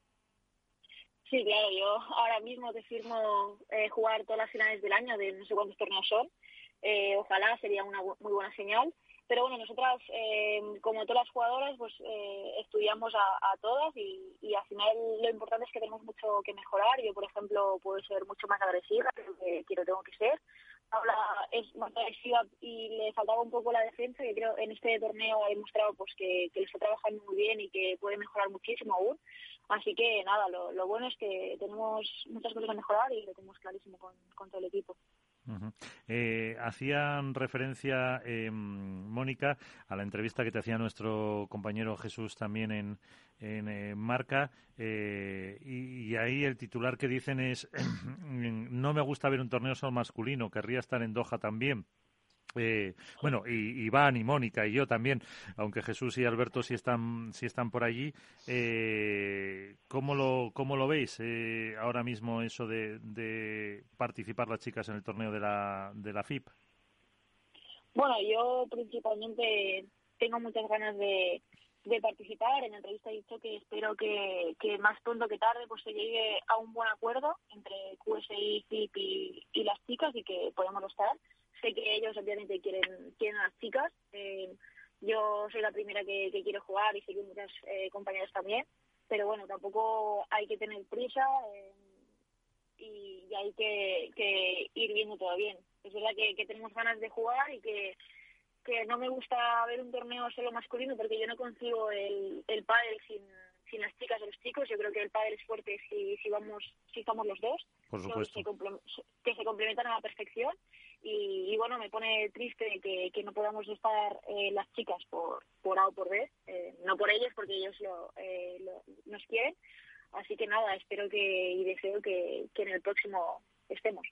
Sí, claro, yo ahora mismo te firmo eh, jugar todas las finales del año de no sé cuántos torneos son. Eh, ojalá sería una muy buena señal. Pero bueno, nosotras, eh, como todas las jugadoras, pues eh, estudiamos a, todas y, y, al final lo importante es que tenemos mucho que mejorar. Yo, por ejemplo, puedo ser mucho más agresiva, que quiero tengo que ser. Paula es más agresiva y le faltaba un poco la defensa, que creo en este torneo ha demostrado pues que, que está trabajando muy bien y que puede mejorar muchísimo aún. Así que nada, lo, bueno es que tenemos muchas cosas a mejorar y lo tenemos clarísimo con todo el equipo. Eh, hacían referencia, eh, Mónica, a la entrevista que te hacía nuestro compañero Jesús también en, en eh, Marca, y, ahí el titular que dicen es, no me gusta ver un torneo solo masculino, querría estar en Doha también. Eh, bueno, y Iván y Mónica y yo también, aunque Jesús y Alberto sí están, sí están por allí. Eh, ¿cómo, lo, ¿Cómo lo veis eh, ahora mismo eso de, participar las chicas en el torneo de la, de la FIP? Bueno, yo principalmente tengo muchas ganas de, de participar. En la entrevista he dicho que espero que, que más pronto que tarde pues se llegue a un buen acuerdo entre QSI, FIP y, y las chicas y que podamos estar sé que ellos obviamente quieren, quieren a las chicas. Eh, yo soy la primera que, que quiero jugar y sé que muchas eh, compañeras también, pero bueno, tampoco hay que tener prisa eh, y, hay que, que, ir viendo todo bien. Es verdad que, que tenemos ganas de jugar y que, que no me gusta ver un torneo solo masculino porque yo no consigo el, el pádel sin, sin las chicas o los chicos. Yo creo que el pádel es fuerte si, si vamos si estamos los dos. Por supuesto. que se complementan a la perfección y, bueno, me pone triste que, que no podamos estar eh, las chicas por, por A o por B, eh, no por ellos porque ellos lo, eh, nos quieren, así que nada, espero que y deseo que, en el próximo estemos.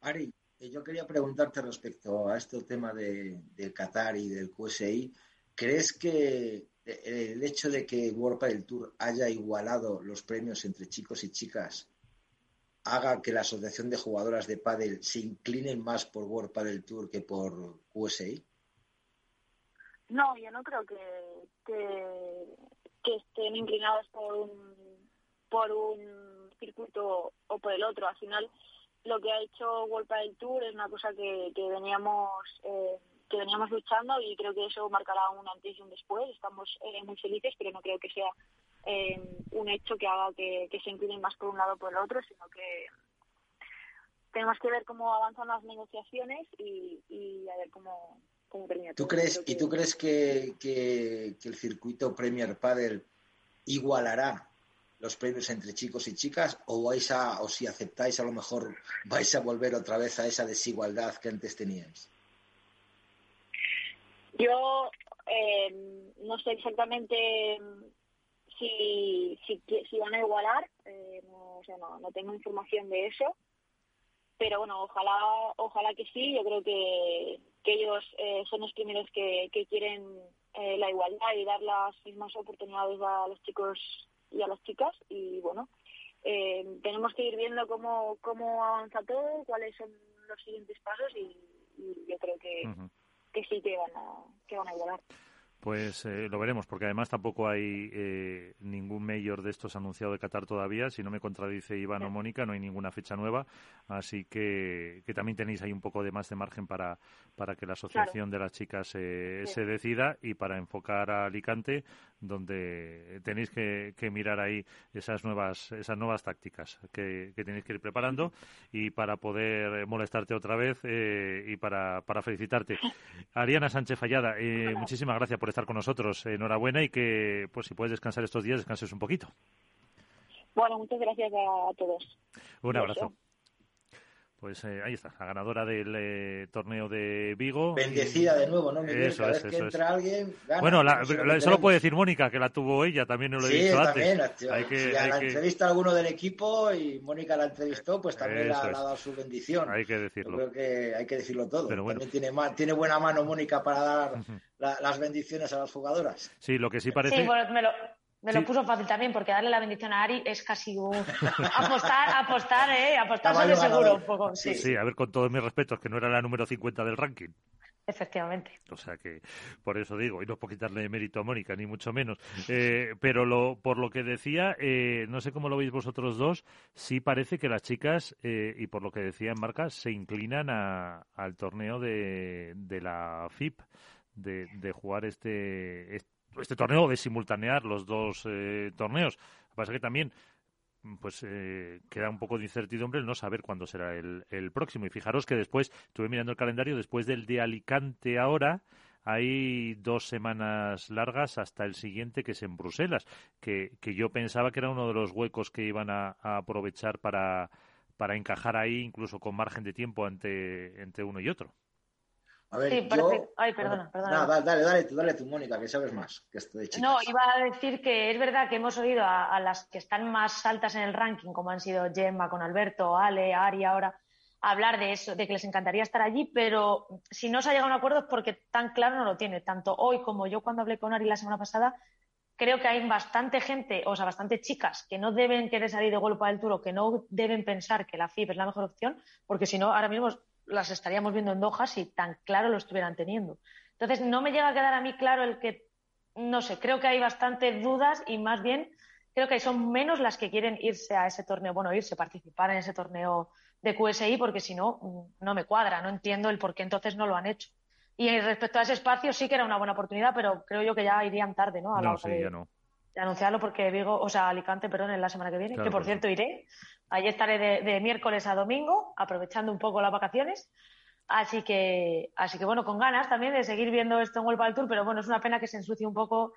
Ari, yo quería preguntarte respecto a este tema de, del Qatar y del QSI, ¿crees que el hecho de que World del Tour haya igualado los premios entre chicos y chicas haga que la Asociación de Jugadoras de Padel se inclinen más por World Padel Tour que por USA? No, yo no creo que, estén inclinados por un, por un circuito o por el otro. Al final, lo que ha hecho World Padel Tour es una cosa que, que veníamos eh, que veníamos luchando y creo que eso marcará un antes y un después. Estamos eh, muy felices, pero no creo que sea eh, un hecho que haga que, se inclinen más por un lado o por el otro, sino que tenemos que ver cómo avanzan las negociaciones y, a ver cómo, cómo termina. ¿Tú crees, ¿Y tú crees que, que, el circuito Premier Padel igualará los premios entre chicos y chicas o vais a o si aceptáis a lo mejor vais a volver otra vez a esa desigualdad que antes teníais yo eh, no sé exactamente si, si, si van a igualar, eh, no, o sea, no, no tengo información de eso, pero bueno, ojalá ojalá que sí, yo creo que, que ellos eh, son los primeros que, que quieren eh, la igualdad y dar las mismas oportunidades a los chicos y a las chicas. Y bueno, eh, tenemos que ir viendo cómo, cómo avanza todo, cuáles son los siguientes pasos y, yo creo que, que sí que van a, que van a igualar. Pues eh, lo veremos, porque además tampoco hay eh, ningún mayor de estos anunciado de Qatar todavía. Si no me contradice Iván o Mónica, no hay ninguna fecha nueva. Así que, que, también tenéis ahí un poco de más de margen para, para que la asociación de las chicas eh, se decida y para enfocar a Alicante, donde tenéis que, que, mirar ahí esas nuevas, esas nuevas tácticas que, que, tenéis que ir preparando. Y para poder molestarte otra vez y para, para felicitarte. Ariana Sánchez Fallada, muchísimas gracias por estar con nosotros. Enhorabuena y que, pues si puedes descansar estos días, descanses un poquito. Bueno, muchas gracias a todos. Un abrazo. Pues eh, ahí está, la ganadora del eh, torneo de Vigo. Bendecida de nuevo, ¿no? eso es, eso es. alguien, bueno, la, eso lo puede decir Mónica, que la tuvo ella, también lo he dicho también, antes. Hay que, si hay la entrevista a alguno del equipo y Mónica la entrevistó, pues también le ha, dado su bendición. Hay que decirlo. creo que hay que decirlo todo. Pero bueno. También tiene, tiene buena mano Mónica para dar las bendiciones a las jugadoras. Sí, lo que sí parece... Sí, bueno, me lo me lo puso fácil también, porque darle la bendición a Ari es casi un... apostar, apostar, ¿eh? Apostar sobre seguro un poco. Sí. sí, a ver, con todos mis respetos, que no era la número 50 del ranking. Efectivamente. O sea que, por eso digo, y no por quitarle mérito a Mónica, ni mucho menos. Eh, pero lo, por lo que decía, eh, no sé cómo lo veis vosotros dos, sí parece que las chicas, eh, y por lo que decía en Marca, se inclinan a, al torneo de, de la FIP, de, de jugar este, este, torneo, de simultanear los dos torneos. Lo que pasa es que también pues eh, queda un poco de incertidumbre el no saber cuándo será el, el, próximo. Y fijaros que después, estuve mirando el calendario, después del de Alicante ahora, hay dos semanas largas hasta el siguiente, que es en Bruselas, que, que yo pensaba que era uno de los huecos que iban a, a aprovechar para, para encajar ahí, incluso con margen de tiempo entre, entre uno y otro. A ver, sí, yo... Ay, perdona, perdona. dale, dale, dale, tú, dale tú, Mónica, que sabes más que esto de chicas. No, iba a decir que es verdad que hemos oído a, las que están más altas en el ranking, como han sido Gemma con Alberto, Ale, Ari ahora, hablar de eso, de que les encantaría estar allí, pero si no se ha llegado a un acuerdo es porque tan claro no lo tiene. Tanto hoy como yo cuando hablé con Ari la semana pasada, creo que hay bastante gente, o sea, bastante chicas que no deben querer salir de golpe del Tour que no deben pensar que la FIP es la mejor opción, porque si no, ahora mismo las estaríamos viendo en Doha si tan claro lo estuvieran teniendo. Entonces, no me llega a quedar a mí claro el que, no sé, creo que hay bastantes dudas y más bien creo que son menos las que quieren irse a ese torneo, bueno, irse, participar en ese torneo de QSI, porque si no, mm, no me cuadra, no entiendo el por qué entonces no lo han hecho. Y respecto a ese espacio, sí que era una buena oportunidad, pero creo yo que ya irían tarde, ¿no? A no, sí, ya no anunciarlo porque Vigo, o sea, Alicante, perdón, en la semana que viene, que por cierto iré. Allí estaré de, miércoles a domingo, aprovechando un poco las vacaciones. Así que, así que bueno, con ganas también de seguir viendo esto en World del Tour, pero bueno, es una pena que se ensucie un poco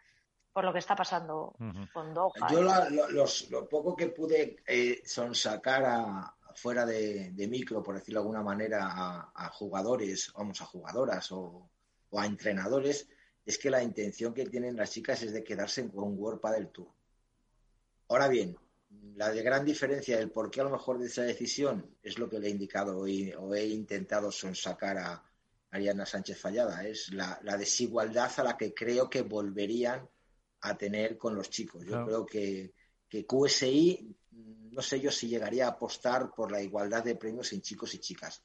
por lo que está pasando con Doha. Yo lo, poco que pude eh, sonsacar a, fuera de, micro, por decirlo de alguna manera, a, jugadores, vamos, a jugadoras o, o a entrenadores, es que la intención que tienen las chicas es de quedarse con World del Tour. Ahora bien, la de gran diferencia del por qué a lo mejor de esa decisión es lo que le he indicado hoy, o he intentado sonsacar a Ariana Sánchez Fallada, es la, desigualdad a la que creo que volverían a tener con los chicos. Yo creo que, que QSI, no sé yo si llegaría a apostar por la igualdad de premios en chicos y chicas.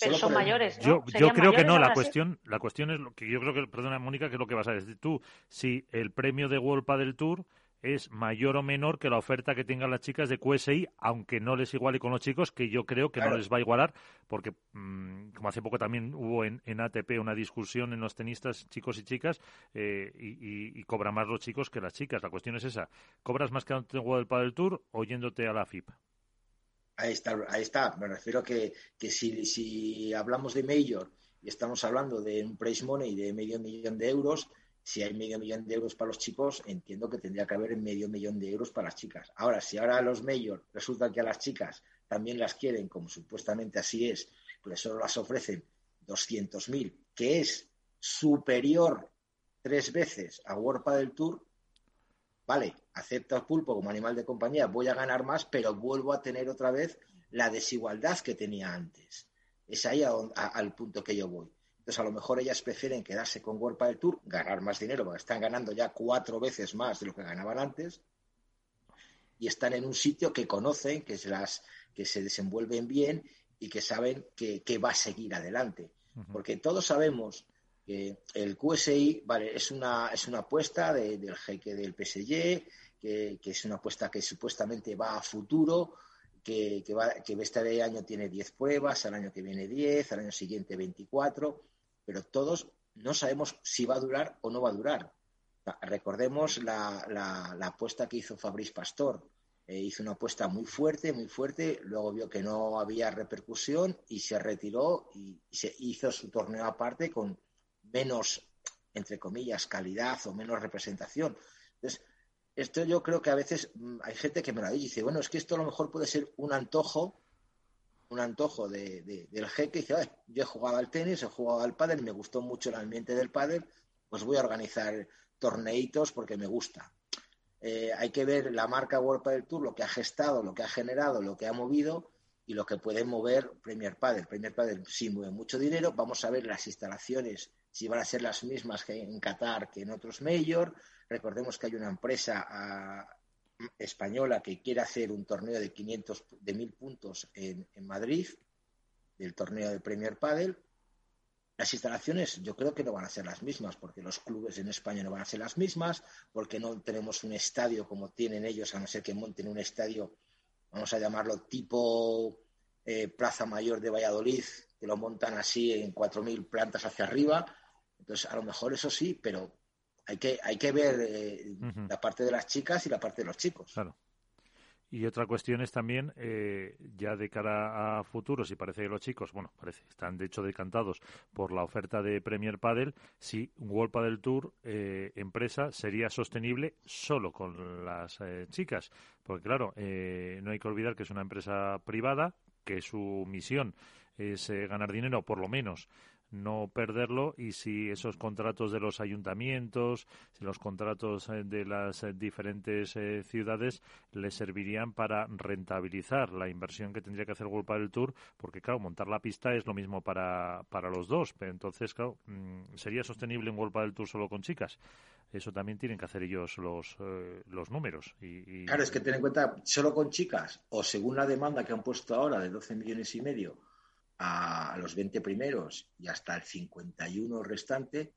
Pero son mayores. Yo, yo creo que no. La cuestión, la cuestión es lo que yo creo que, perdona Mónica, que es lo que vas a decir tú. Si el premio de World del Tour es mayor o menor que la oferta que tengan las chicas de QSI, aunque no les iguale con los chicos, que yo creo que no les va a igualar, porque mm, como hace poco también hubo en, ATP una discusión en los tenistas, chicos y chicas, eh, y, cobran más los chicos que las chicas. La cuestión es esa. ¿Cobras más que en World del Tour o yéndote a la FIP? Ahí está, ahí está. Me refiero que, que si, si hablamos de Major y estamos hablando de un price money de medio millón de euros, si hay medio millón de euros para los chicos, entiendo que tendría que haber medio millón de euros para las chicas. Ahora, si ahora los Major resulta que a las chicas también las quieren, como supuestamente así es, pues solo las ofrecen 200.000, que es superior tres veces a World del Tour, vale, acepto al pulpo como animal de compañía, voy a ganar más, pero vuelvo a tener otra vez la desigualdad que tenía antes. Es ahí al punto que yo voy. Entonces, a lo mejor ellas prefieren quedarse con World del Tour, ganar más dinero, porque están ganando ya cuatro veces más de lo que ganaban antes, y están en un sitio que conocen, que se, las, que se desenvuelven bien y que saben que, va a seguir adelante. Porque todos sabemos el QSI, vale, es una, es una apuesta del jeque del PSG, que, es una apuesta que supuestamente va a futuro, que, que, va, que este año tiene 10 pruebas, al año que viene 10, al año siguiente 24, pero todos no sabemos si va a durar o no va a durar. Recordemos la, la, apuesta que hizo Fabrice Pastor. Eh, hizo una apuesta muy fuerte, muy fuerte, luego vio que no había repercusión y se retiró y se hizo su torneo aparte con menos, entre comillas, calidad o menos representación. Entonces, esto yo creo que a veces mm, hay gente que me lo dice, bueno, es que esto a lo mejor puede ser un antojo, un antojo de, del jeque, y dice, yo he jugado al tenis, he jugado al pádel, me gustó mucho el ambiente del pádel, pues voy a organizar torneitos porque me gusta. Eh, hay que ver la marca World Padel Tour, lo que ha gestado, lo que ha generado, lo que ha movido y lo que puede mover Premier Padel. Premier Padel sí mueve mucho dinero. Vamos a ver las instalaciones si van a ser las mismas que en Qatar que en otros major. Recordemos que hay una empresa ah, española que quiere hacer un torneo de 500 de 1000 puntos en, Madrid, del torneo de Premier Padel. Las instalaciones yo creo que no van a ser las mismas, porque los clubes en España no van a ser las mismas, porque no tenemos un estadio como tienen ellos, a no ser que monten un estadio, vamos a llamarlo tipo eh, Plaza Mayor de Valladolid, que lo montan así en 4.000 plantas hacia arriba. Entonces, a lo mejor eso sí, pero hay que, hay que ver eh, la parte de las chicas y la parte de los chicos. Claro. Y otra cuestión es también, eh, ya de cara a futuros, y parece que los chicos, bueno, parece, están de hecho decantados por la oferta de Premier Padel, si World Padel Tour, eh, empresa, sería sostenible solo con las eh, chicas. Porque claro, no hay que olvidar que es una empresa privada, que su misión es ganar dinero, por lo menos no perderlo y si esos contratos de los ayuntamientos, si los contratos eh, de las eh, diferentes eh, ciudades le servirían para rentabilizar la inversión que tendría que hacer World del Tour, porque claro, montar la pista es lo mismo para, para los dos, entonces, claro, mm, ¿sería sostenible un World del Tour solo con chicas? Eso también tienen que hacer ellos los, los números. Y, Claro, es que ten en cuenta, solo con chicas, o según la demanda que han puesto ahora de 12 millones y medio, a, los 20 primeros y hasta el 51 restante,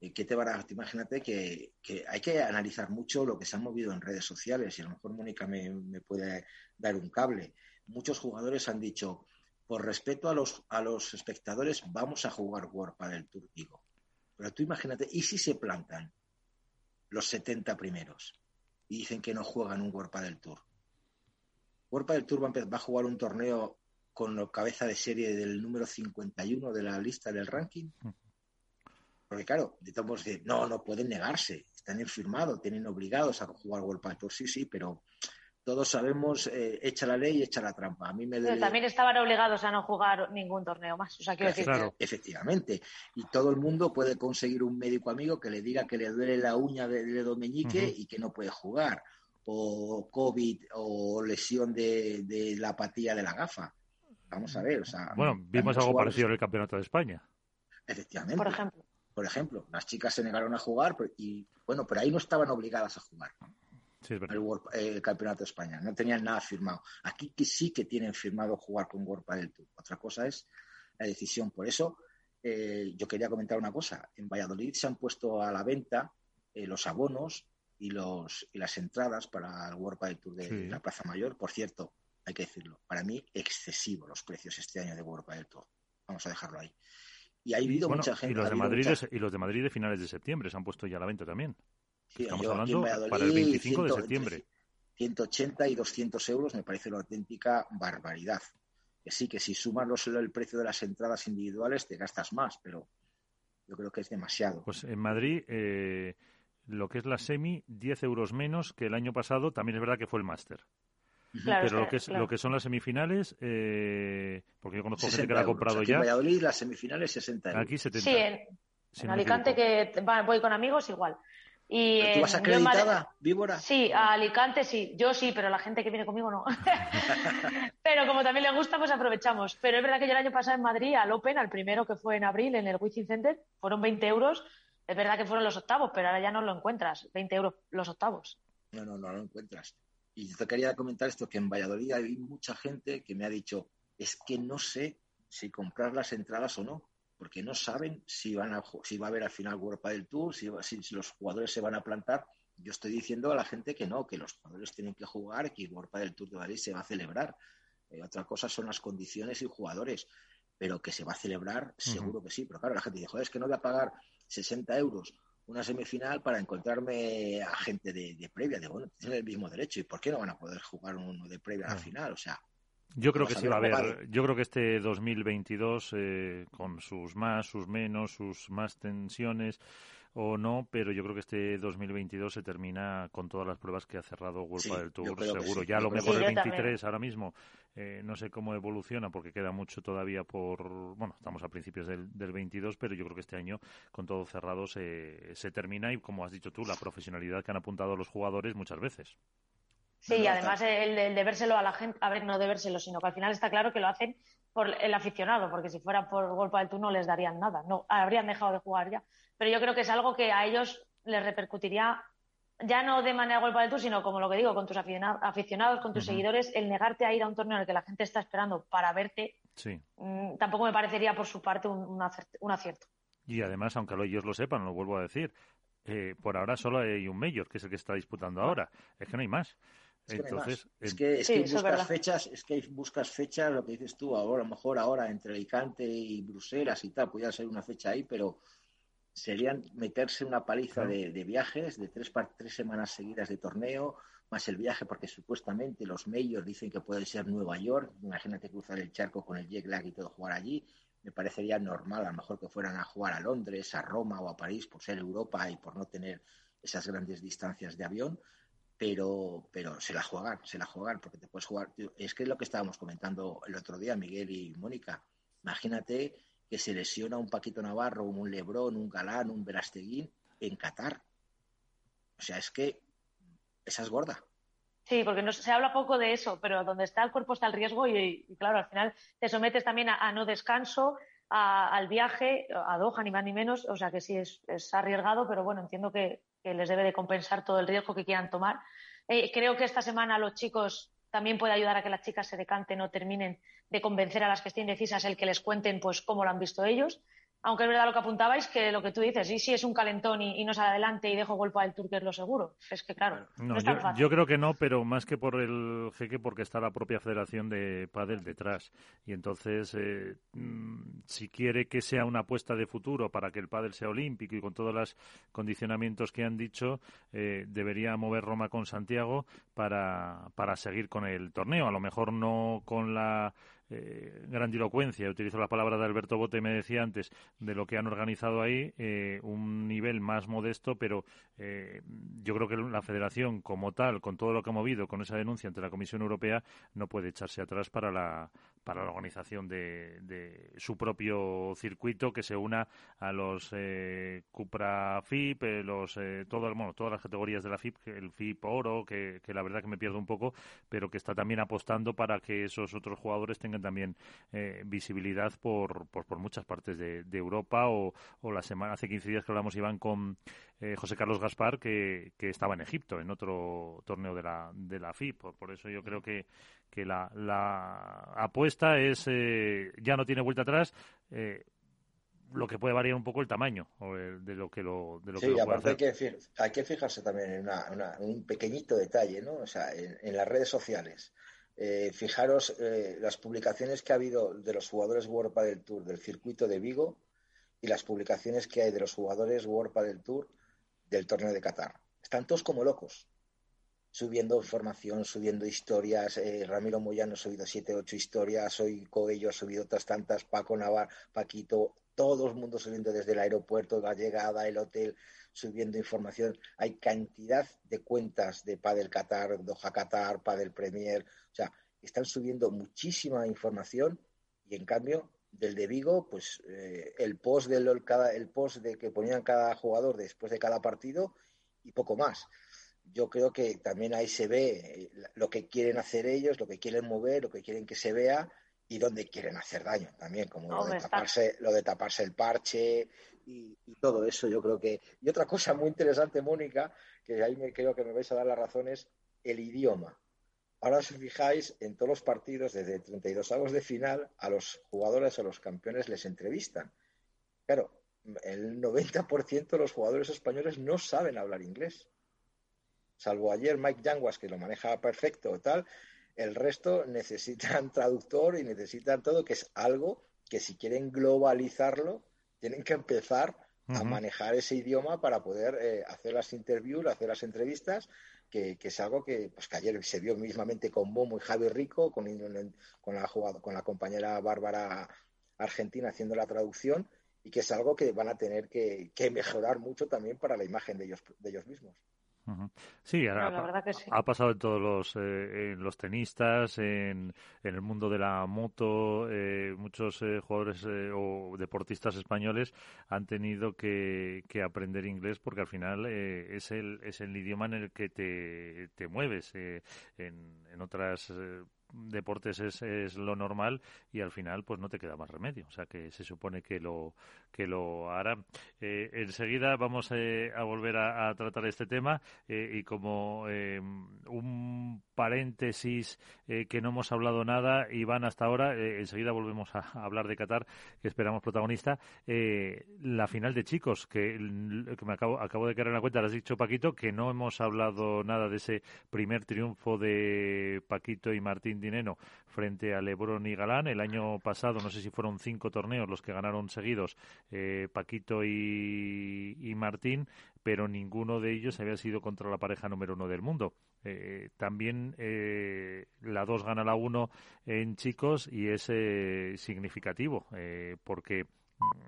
eh, ¿qué te van a, imagínate que, hay que analizar mucho lo que se ha movido en redes sociales y a lo mejor Mónica me, puede dar un cable. Muchos jugadores han dicho, por respeto a los, a los espectadores, vamos a jugar World para el Tour, digo. Pero tú imagínate, ¿y si se plantan los 70 primeros y dicen que no juegan un World para el Tour? World del Tour va a jugar un torneo con la cabeza de serie del número 51 de la lista del ranking. Porque claro, estamos decir, no, no pueden negarse, están firmado, tienen obligados a jugar World Tour, sí, sí, pero todos sabemos, eh, echa la ley y echa la trampa. A mí me También estaban obligados a no jugar ningún torneo más. O sea, quiero decir... Efectivamente. Y todo el mundo puede conseguir un médico amigo que le diga que le duele la uña de dedo meñique y que no puede jugar. O COVID o lesión de, de la apatía de la gafa. Vamos a ver, o sea... Bueno, vimos algo parecido en el Campeonato de España. Efectivamente. Por ejemplo. Por ejemplo, las chicas se negaron a jugar y, bueno, pero ahí no estaban obligadas a jugar. Sí, es verdad. El, Campeonato de España. No tenían nada firmado. Aquí sí que tienen firmado jugar con World del Tour. Otra cosa es la decisión. Por eso, eh, yo quería comentar una cosa. En Valladolid se han puesto a la venta eh, los abonos y, los, y las entradas para el World del Tour de la Plaza Mayor. Por cierto, hay que decirlo. Para mí, excesivo los precios este año de World del Tour. Vamos a dejarlo ahí. Y ha habido mucha gente. Y los, de Madrid y los de Madrid de finales de septiembre se han puesto ya a la venta también. Estamos hablando para el 25 de septiembre. 180 y 200 euros me parece una auténtica barbaridad. Que sí, que si sumas el precio de las entradas individuales te gastas más, pero yo creo que es demasiado. Pues en Madrid, eh, lo que es la semi, 10 euros menos que el año pasado, también es verdad que fue el máster. Pero lo que, es, lo que son las semifinales, eh, porque yo conozco gente que la ha comprado Aquí ya. En Valladolid las semifinales 60 euros. Aquí 70. Sí, en, Alicante que voy con amigos igual. Y, ¿Tú vas acreditada, Víbora? Sí, a Alicante sí. Yo sí, pero la gente que viene conmigo no. pero como también le gusta, pues aprovechamos. Pero es verdad que yo el año pasado en Madrid, al Open, al primero que fue en abril, en el Wizzing Center, fueron 20 euros. Es verdad que fueron los octavos, pero ahora ya no lo encuentras. 20 euros los octavos. No, no, no lo encuentras. Y yo te quería comentar esto, que en Valladolid hay mucha gente que me ha dicho, es que no sé si comprar las entradas o no, porque no saben si, van a, si va a haber al final World del Tour, si, si, los jugadores se van a plantar. Yo estoy diciendo a la gente que no, que los jugadores tienen que jugar, que World del Tour de Madrid se va a celebrar. Eh, otra cosa son las condiciones y jugadores, pero que se va a celebrar, seguro que sí. Pero claro, la gente dice, joder, es que no voy a pagar 60 euros una semifinal para encontrarme a gente de, previa. De bueno, tienen el mismo derecho. ¿Y por qué no van a poder jugar uno de previa a la final? O sea. Yo creo que sí va a haber. Yo creo que este 2022, eh, con sus más, sus menos, sus más tensiones, o no, pero yo creo que este 2022 se termina con todas las pruebas que ha cerrado World del Tour, seguro. Ya a lo mejor el 23 ahora mismo, eh, no sé cómo evoluciona porque queda mucho todavía por, bueno, estamos a principios del, del 22, pero yo creo que este año con todo cerrado se, se termina y como has dicho tú, la profesionalidad que han apuntado los jugadores muchas veces. Sí, y además el, el debérselo a la gente, a ver, no debérselo, sino que al final está claro que lo hacen por el aficionado, porque si fuera por Golpa del Tour no les darían nada, no habrían dejado de jugar ya. Pero yo creo que es algo que a ellos les repercutiría ya no de manera Golpa del Tour, sino como lo que digo, con tus aficionados, con tus seguidores, el negarte a ir a un torneo en el que la gente está esperando para verte, sí. Mm, tampoco me parecería por su parte un, acierto. Y además, aunque ellos lo sepan, lo vuelvo a decir, eh, por ahora solo hay un mayor, que es el que está disputando ah. ahora. Es que no hay más. Entonces, es que, es que buscas fechas, es que buscas fechas, lo que dices tú, ahora, a lo mejor ahora entre Alicante y Bruselas y tal, pudiera ser una fecha ahí, pero serían meterse una paliza de, viajes, de tres, tres semanas seguidas de torneo, más el viaje, porque supuestamente los medios dicen que puede ser Nueva York. Imagínate cruzar el charco con el jet lag y todo jugar allí. Me parecería normal, a lo mejor que fueran a jugar a Londres, a Roma o a París por ser Europa y por no tener esas grandes distancias de avión. Pero, pero se la juegan, se la juegan, porque te puedes jugar. Es que es lo que estábamos comentando el otro día, Miguel y Mónica. Imagínate que se lesiona un Paquito Navarro, un Lebrón, un Galán, un Verasteguín en Qatar. O sea, es que esa es gorda. Sí, porque no, se habla poco de eso, pero donde está el cuerpo está el riesgo y, claro, al final te sometes también a, no descanso, al viaje, a Doha, ni más ni menos, o sea que sí es, arriesgado, pero bueno, entiendo que, les debe de compensar todo el riesgo que quieran tomar. Eh, creo que esta semana los chicos también puede ayudar a que las chicas se decanten o terminen de convencer a las que estén indecisas el que les cuenten pues cómo lo han visto ellos aunque es verdad lo que apuntabais, que lo que tú dices, y si es un calentón y, no sale adelante y dejo golpe al turco es lo seguro. Es que claro, no, es tan yo, yo, creo que no, pero más que por el jeque, porque está la propia Federación de Padel detrás. Y entonces, eh, mm, si quiere que sea una apuesta de futuro para que el Padel sea olímpico y con todos los condicionamientos que han dicho, eh, debería mover Roma con Santiago para, para seguir con el torneo. A lo mejor no con la eh, grandilocuencia, utilizo la palabra de Alberto Bote, me decía antes, de lo que han organizado ahí, eh, un nivel más modesto, pero eh, yo creo que la federación como tal, con todo lo que ha movido, con esa denuncia ante la Comisión Europea, no puede echarse atrás para la, para la organización de, su propio circuito que se una a los eh, Cupra FIP, eh, los, eh, todo, bueno, todas las categorías de la FIP, el FIP Oro, que, la verdad que me pierdo un poco, pero que está también apostando para que esos otros jugadores tengan también eh, visibilidad por, por, por, muchas partes de, Europa o, o, la semana, hace 15 días que hablamos, Iván, con José Carlos Gaspar, que, que estaba en Egipto, en otro torneo de la, de la FIP. por eso yo creo que que la, la apuesta es eh, ya no tiene vuelta atrás. Eh, lo que puede variar un poco el tamaño de lo que lo de lo sí, aparte Hay, que, hay que fijarse también en un pequeñito detalle, ¿no? O sea, en, las redes sociales. Eh, fijaros las publicaciones que ha habido de los jugadores World del Tour del circuito de Vigo y las publicaciones que hay de los jugadores World del Tour del torneo de Qatar. Están todos como locos subiendo información, subiendo historias. Eh, Ramiro Moyano ha subido siete, ocho historias. Hoy Coello ha subido otras tantas. Paco Navar, Paquito, todo el mundo subiendo desde el aeropuerto, la llegada, el hotel, subiendo información. Hay cantidad de cuentas de Padel Qatar, Doha Qatar, Padel Premier. O sea, están subiendo muchísima información y en cambio del de Vigo, pues eh, el post del cada, el post de que ponían cada jugador después de cada partido y poco más yo creo que también ahí se ve eh, lo que quieren hacer ellos, lo que quieren mover, lo que quieren que se vea y dónde quieren hacer daño también, como lo, de taparse, lo de taparse el parche y, todo eso. Yo creo que. Y otra cosa muy interesante, Mónica, que ahí me creo que me vais a dar la razón, es el idioma. Ahora os fijáis, en todos los partidos, desde 32 avos de final, a los jugadores o los campeones les entrevistan. Claro, el 90% de los jugadores españoles no saben hablar inglés salvo ayer Mike Yanguas, que lo maneja perfecto tal, el resto necesitan traductor y necesitan todo, que es algo que si quieren globalizarlo, tienen que empezar a manejar ese idioma para poder eh, hacer las interviews, hacer las entrevistas, que, es algo que, pues, que ayer se vio mismamente con Momo y Javi Rico, con, la, con la compañera Bárbara Argentina haciendo la traducción, y que es algo que van a tener que, que mejorar mucho también para la imagen de ellos, de ellos mismos. Sí, ha, pasado en todos los, eh, en los tenistas, en, en, el mundo de la moto, eh, muchos eh, jugadores o deportistas españoles han tenido que, que, aprender inglés porque al final es, el, es el idioma en el que te, te mueves. en, en otras deportes es, es, lo normal y al final pues no te queda más remedio. O sea que se supone que lo que lo hará. Eh, enseguida vamos eh, a volver a, tratar este tema eh, y como un paréntesis que no hemos hablado nada, Iván, hasta ahora, enseguida volvemos a, hablar de Qatar, que esperamos protagonista. la final de chicos, que, me acabo, acabo de caer en la cuenta, lo has dicho Paquito, que no hemos hablado nada de ese primer triunfo de Paquito y Martín Dineno frente a Lebron y Galán. El año pasado, no sé si fueron cinco torneos los que ganaron seguidos eh, Paquito y, Martín, pero ninguno de ellos había sido contra la pareja número uno del mundo. Eh, también eh, la dos gana la uno en chicos y es significativo porque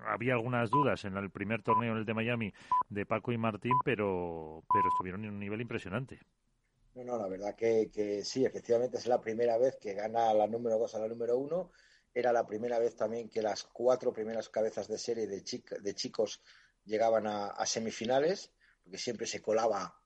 había algunas dudas en el primer torneo en el de Miami de Paco y Martín, pero, pero estuvieron en un nivel impresionante. No, no, la verdad que, que, sí, efectivamente es la primera vez que gana la número dos a la número uno. Era la primera vez también que las cuatro primeras cabezas de serie de, de chicos llegaban a, semifinales, porque siempre se colaba,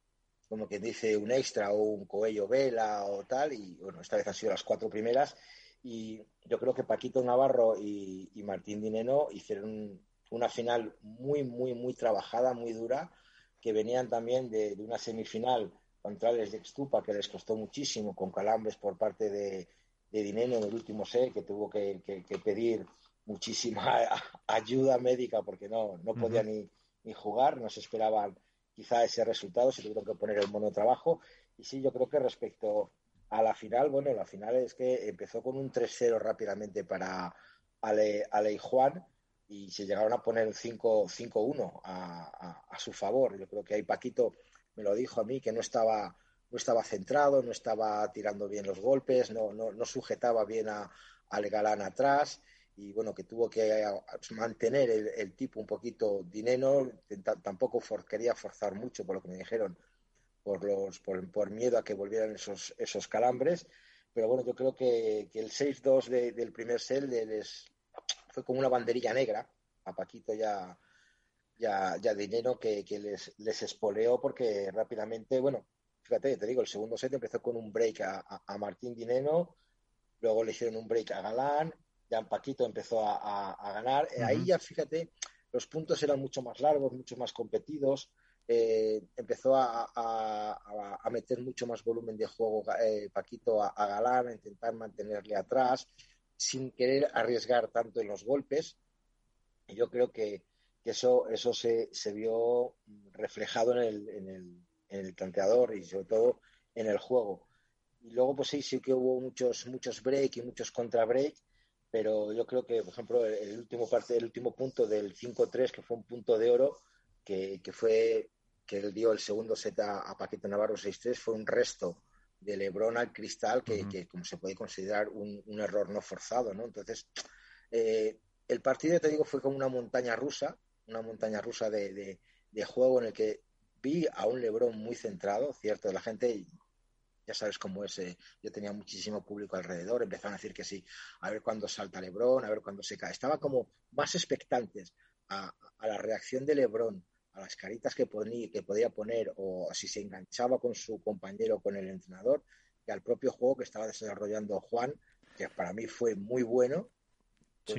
como quien dice, un extra o un coello vela o tal, y bueno, esta vez han sido las cuatro primeras. Y yo creo que Paquito Navarro y, Martín Dineno hicieron una final muy, muy, muy trabajada, muy dura, que venían también de, de una semifinal contra de Extupa, que les costó muchísimo, con calambres por parte de, de Dineno en el último set, que tuvo que, pedir muchísima ayuda médica porque no, no podía ni, ni, jugar, no se esperaban quizá ese resultado, se tuvieron que poner el mono trabajo. Y sí, yo creo que respecto a la final, bueno, la final es que empezó con un 3-0 rápidamente para Ale, Ale, y Juan y se llegaron a poner un 5-1 a, a, su favor. Yo creo que ahí Paquito me lo dijo a mí, que no estaba, no estaba centrado, no estaba tirando bien los golpes, no, no, no sujetaba bien a, al galán atrás y bueno, que tuvo que eh, mantener el, tipo un poquito dinero, tampoco quería forzar mucho por lo que me dijeron, por, los, por, miedo a que volvieran esos, esos calambres, pero bueno, yo creo que, el 6-2 del primer set les, fue como una banderilla negra, a Paquito ya ya, ya dinero que, que les, les espoleó porque rápidamente, bueno, fíjate, te digo, el segundo set empezó con un break a, a, Martín Dineno, luego le hicieron un break a Galán, ya Paquito empezó a, a ganar. Eh, ahí ya, fíjate, los puntos eran mucho más largos, mucho más competidos. Eh, empezó a, a, meter mucho más volumen de juego eh, Paquito a, Galán, a intentar mantenerle atrás, sin querer arriesgar tanto en los golpes. Yo creo que, que eso, eso se, se vio reflejado en el, en, el, en el tanteador y sobre todo en el juego. Y luego, pues sí, sí que hubo muchos, muchos break y muchos contra break, pero yo creo que, por ejemplo, el último parte, el último punto del 5-3, que fue un punto de oro, que, que fue que él dio el segundo set a, Paquito Navarro 6-3, fue un resto de Lebron al cristal que, que como se puede considerar un, un, error no forzado, ¿no? Entonces, eh, el partido, te digo, fue como una montaña rusa, una montaña rusa de, juego en el que vi a un Lebron muy centrado, cierto, la gente, ya sabes cómo es, eh, yo tenía muchísimo público alrededor, empezaron a decir que sí, a ver cuándo salta Lebron, a ver cuándo se cae, estaba como más expectantes a, la reacción de Lebron, a las caritas que, que podía poner o si se enganchaba con su compañero, con el entrenador, que al propio juego que estaba desarrollando Juan, que para mí fue muy bueno,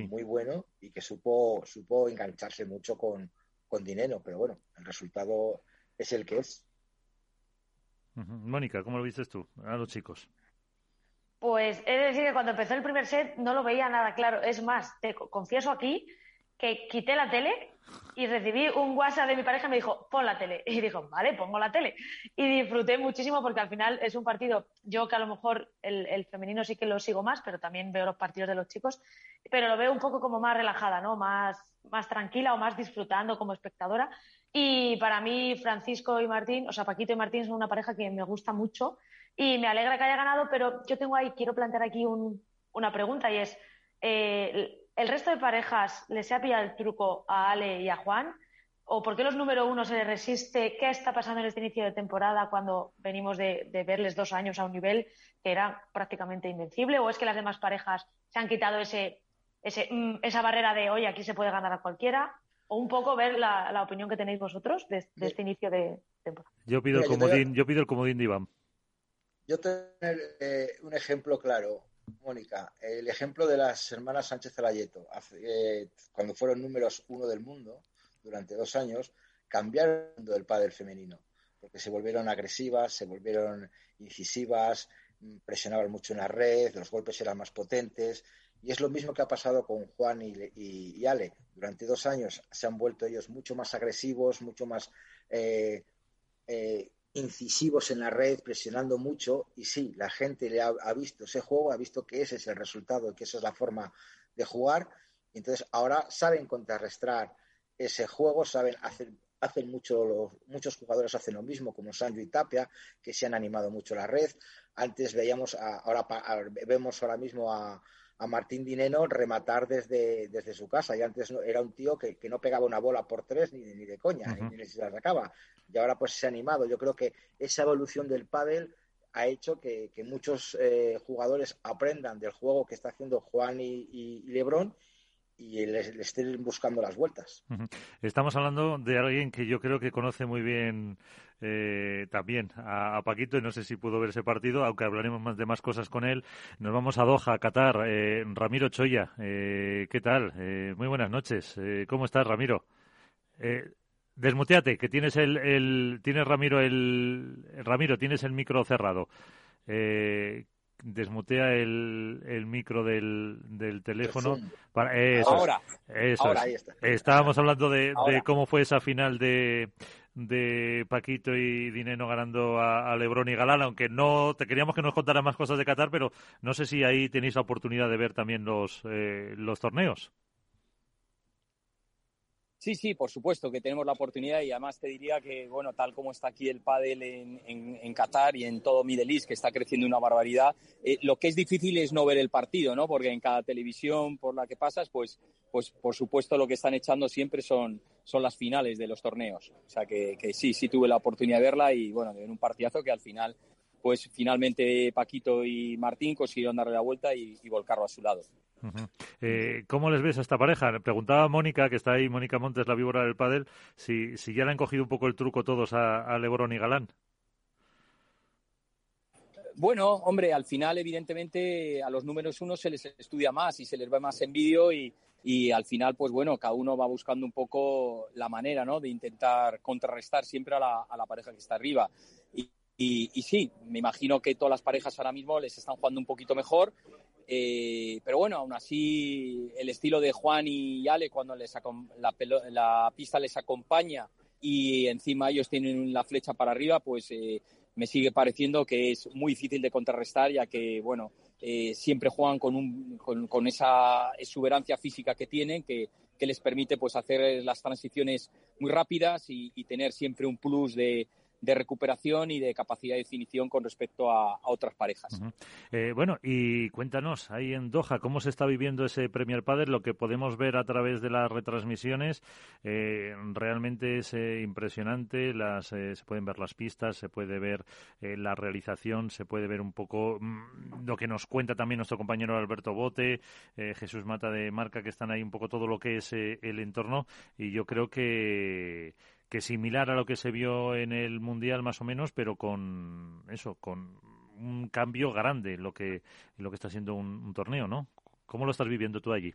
muy bueno y que supo, supo engancharse mucho con, con dinero, pero bueno, el resultado es el que es. Mónica, ¿cómo lo viste tú a los chicos? Pues es decir que cuando empezó el primer set no lo veía nada claro. Es más, te confieso aquí que quité la tele y recibí un WhatsApp de mi pareja y me dijo, pon la tele. Y dijo, vale, pongo la tele. Y disfruté muchísimo porque al final es un partido, yo que a lo mejor el, femenino sí que lo sigo más, pero también veo los partidos de los chicos, pero lo veo un poco como más relajada, ¿no? Más, más tranquila o más disfrutando como espectadora. Y para mí, Francisco y Martín, o sea, Paquito y Martín son una pareja que me gusta mucho y me alegra que haya ganado, pero yo tengo ahí, quiero plantear aquí una pregunta y es, eh, ¿El resto de parejas les ha pillado el truco a Ale y a Juan? ¿O por qué los número uno se les resiste? ¿Qué está pasando en este inicio de temporada cuando venimos de, verles dos años a un nivel que era prácticamente invencible? ¿O es que las demás parejas se han quitado ese, mm, esa barrera de hoy aquí se puede ganar a cualquiera? ¿O un poco ver la, opinión que tenéis vosotros de, este inicio de temporada? Yo pido, el comodín, yo, pido el comodín de Iván. Yo tengo eh, un ejemplo claro Mónica, el ejemplo de las hermanas Sánchez Zalayeto, eh, cuando fueron números uno del mundo durante dos años, cambiaron el pádel femenino, porque se volvieron agresivas, se volvieron incisivas, mm, presionaban mucho en la red, los golpes eran más potentes, y es lo mismo que ha pasado con Juan y, Ale. Durante dos años se han vuelto ellos mucho más agresivos, mucho más eh, eh, incisivos en la red, presionando mucho. Y sí, la gente le ha, visto ese juego, ha visto que ese es el resultado, que esa es la forma de jugar. Entonces ahora saben contrarrestar ese juego, saben hacer hacen mucho muchos jugadores hacen lo mismo como Sancho y Tapia que se han animado mucho la red antes veíamos ahora vemos ahora mismo a, a Martín Dineno rematar desde, desde su casa. Y antes era un tío que, no pegaba una bola por tres ni, ni de coña, ni, se la sacaba. Y ahora pues se ha animado. Yo creo que esa evolución del pádel ha hecho que, muchos eh, jugadores aprendan del juego que está haciendo Juan y, y, y Lebron y le, estén buscando las vueltas. Estamos hablando de alguien que yo creo que conoce muy bien eh, también a, Paquito y no sé si pudo ver ese partido, aunque hablaremos más de más cosas con él. Nos vamos a Doha, a Qatar. Eh, Ramiro Choya, eh, ¿qué tal? muy buenas noches. ¿Cómo estás, Ramiro? desmuteate, que tienes el, el, tienes Ramiro el Ramiro tienes el micro cerrado desmutea el, el micro del, del teléfono. Para, eso ahora, eso Estábamos hablando de, de, cómo fue esa final de, de Paquito y Dineno ganando a, a Lebron y Galán, aunque no te queríamos que nos contara más cosas de Qatar, pero no sé si ahí tenéis la oportunidad de ver también los, eh, los torneos. Sí, sí, por supuesto que tenemos la oportunidad y además te diría que, bueno, tal como está aquí el pádel en, en, Qatar y en todo Middle East, que está creciendo una barbaridad, eh, lo que es difícil es no ver el partido, ¿no? Porque en cada televisión por la que pasas, pues, pues por supuesto lo que están echando siempre son, son las finales de los torneos. O sea que, que sí, sí tuve la oportunidad de verla y, bueno, de ver un partidazo que al final, pues finalmente Paquito y Martín consiguieron darle la vuelta y volcarlo a su lado. Eh, ¿Cómo les ves a esta pareja? Preguntaba Mónica, que está ahí, Mónica Montes, la víbora del pádel, si, si ya le han cogido un poco el truco todos a, a y Galán. Bueno, hombre, al final, evidentemente, a los números uno se les estudia más y se les ve más en vídeo y, y al final, pues bueno, cada uno va buscando un poco la manera, ¿no? De intentar contrarrestar siempre a la, a la pareja que está arriba. Y, sí, me imagino que todas las parejas ahora mismo les están jugando un poquito mejor eh, pero bueno, aún así, el estilo de Juan y Ale, cuando les la, la, pista les acompaña y encima ellos tienen la flecha para arriba, pues eh, me sigue pareciendo que es muy difícil de contrarrestar, ya que, bueno, eh, siempre juegan con, un, con, esa exuberancia física que tienen, que, que, les permite pues hacer las transiciones muy rápidas y tener siempre un plus de, de recuperación y de capacidad de definición con respecto a, otras parejas. Eh, bueno, y cuéntanos, ahí en Doha, ¿cómo se está viviendo ese Premier Padel? Lo que podemos ver a través de las retransmisiones eh, realmente es eh, impresionante. Las, se pueden ver las pistas, se puede ver la realización, se puede ver un poco mm, lo que nos cuenta también nuestro compañero Alberto Bote, Jesús Mata de Marca, que están ahí un poco todo lo que es el entorno. Y yo creo que que similar a lo que se vio en el mundial más o menos, pero con eso, con un cambio grande en lo que lo que está siendo un, torneo, ¿no? ¿Cómo lo estás viviendo tú allí?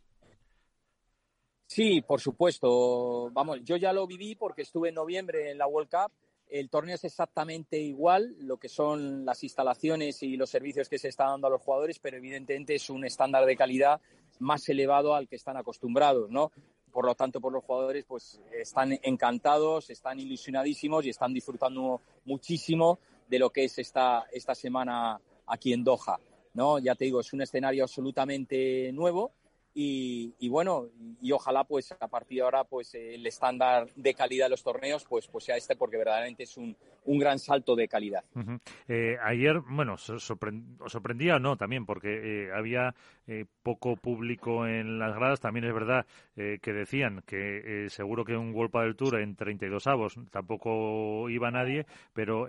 Sí, por supuesto. Vamos, yo ya lo viví porque estuve en noviembre en la World Cup. El torneo es exactamente igual, lo que son las instalaciones y los servicios que se están dando a los jugadores, pero evidentemente es un estándar de calidad más elevado al que están acostumbrados, ¿no? Por lo tanto, por los jugadores, pues están encantados, están ilusionadísimos y están disfrutando muchísimo de lo que es esta, esta semana aquí en Doha. ¿no? Ya te digo, es un escenario absolutamente nuevo y, bueno, y, ojalá pues a partir de ahora pues el estándar de calidad de los torneos pues, pues sea este porque verdaderamente es un, un gran salto de calidad. Eh, ayer, bueno, ¿os sorprendía o no también? Porque eh, había eh, poco público en las gradas. También es verdad que decían que seguro que un World del Tour en 32 avos tampoco iba nadie, pero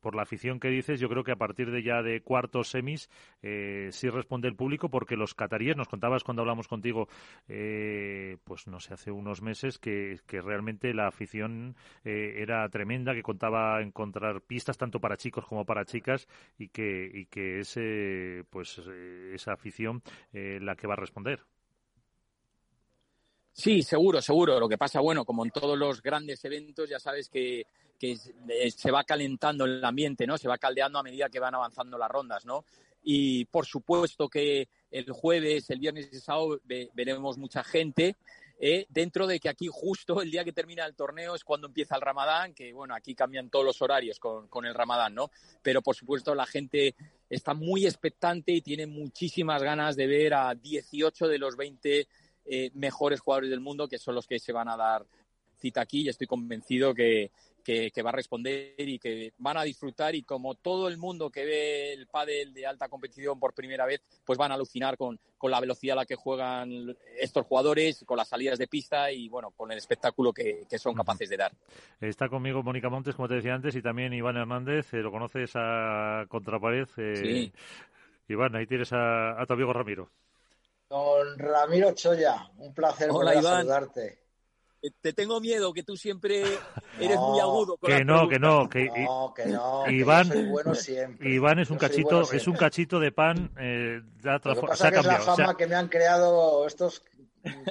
por la afición que dices, yo creo que a partir de ya de cuartos semis eh, sí responde el público porque los cataríes, nos contabas cuando hablamos contigo, eh, pues no sé, hace unos meses que, realmente la afición eh, era tremenda, que contaba encontrar pistas tanto para chicos como para chicas y que, y que ese, pues, esa afición la que va a responder. Sí, seguro, seguro. Lo que pasa, bueno, como en todos los grandes eventos, ya sabes que, se va calentando el ambiente, ¿no? Se va caldeando a medida que van avanzando las rondas, ¿no? Y por supuesto que el jueves, el viernes y sábado veremos mucha gente. ¿eh? dentro de que aquí justo el día que termina el torneo es cuando empieza el Ramadán, que bueno, aquí cambian todos los horarios con, con, el Ramadán, ¿no? Pero por supuesto la gente está muy expectante y tiene muchísimas ganas de ver a 18 de los 20 eh, mejores jugadores del mundo, que son los que se van a dar cita aquí y estoy convencido que, va a responder y que van a disfrutar y como todo el mundo que ve el pádel de alta competición por primera vez, pues van a alucinar con, la velocidad a la que juegan estos jugadores, con las salidas de pista y bueno, con el espectáculo que, son capaces de dar. Está conmigo Mónica Montes, como te decía antes, y también Iván Hernández, eh, lo conoces a contrapared. Eh, sí. Iván, ahí tienes a, a tu amigo Ramiro. Don Ramiro Choya, un placer Hola, saludarte. Te tengo miedo, que tú siempre eres muy agudo. que no, que no, que no, que no. Iván, soy bueno siempre. Iván es un cachito, es un cachito de pan. Eh, Lo que pasa es la fama que me han creado estos,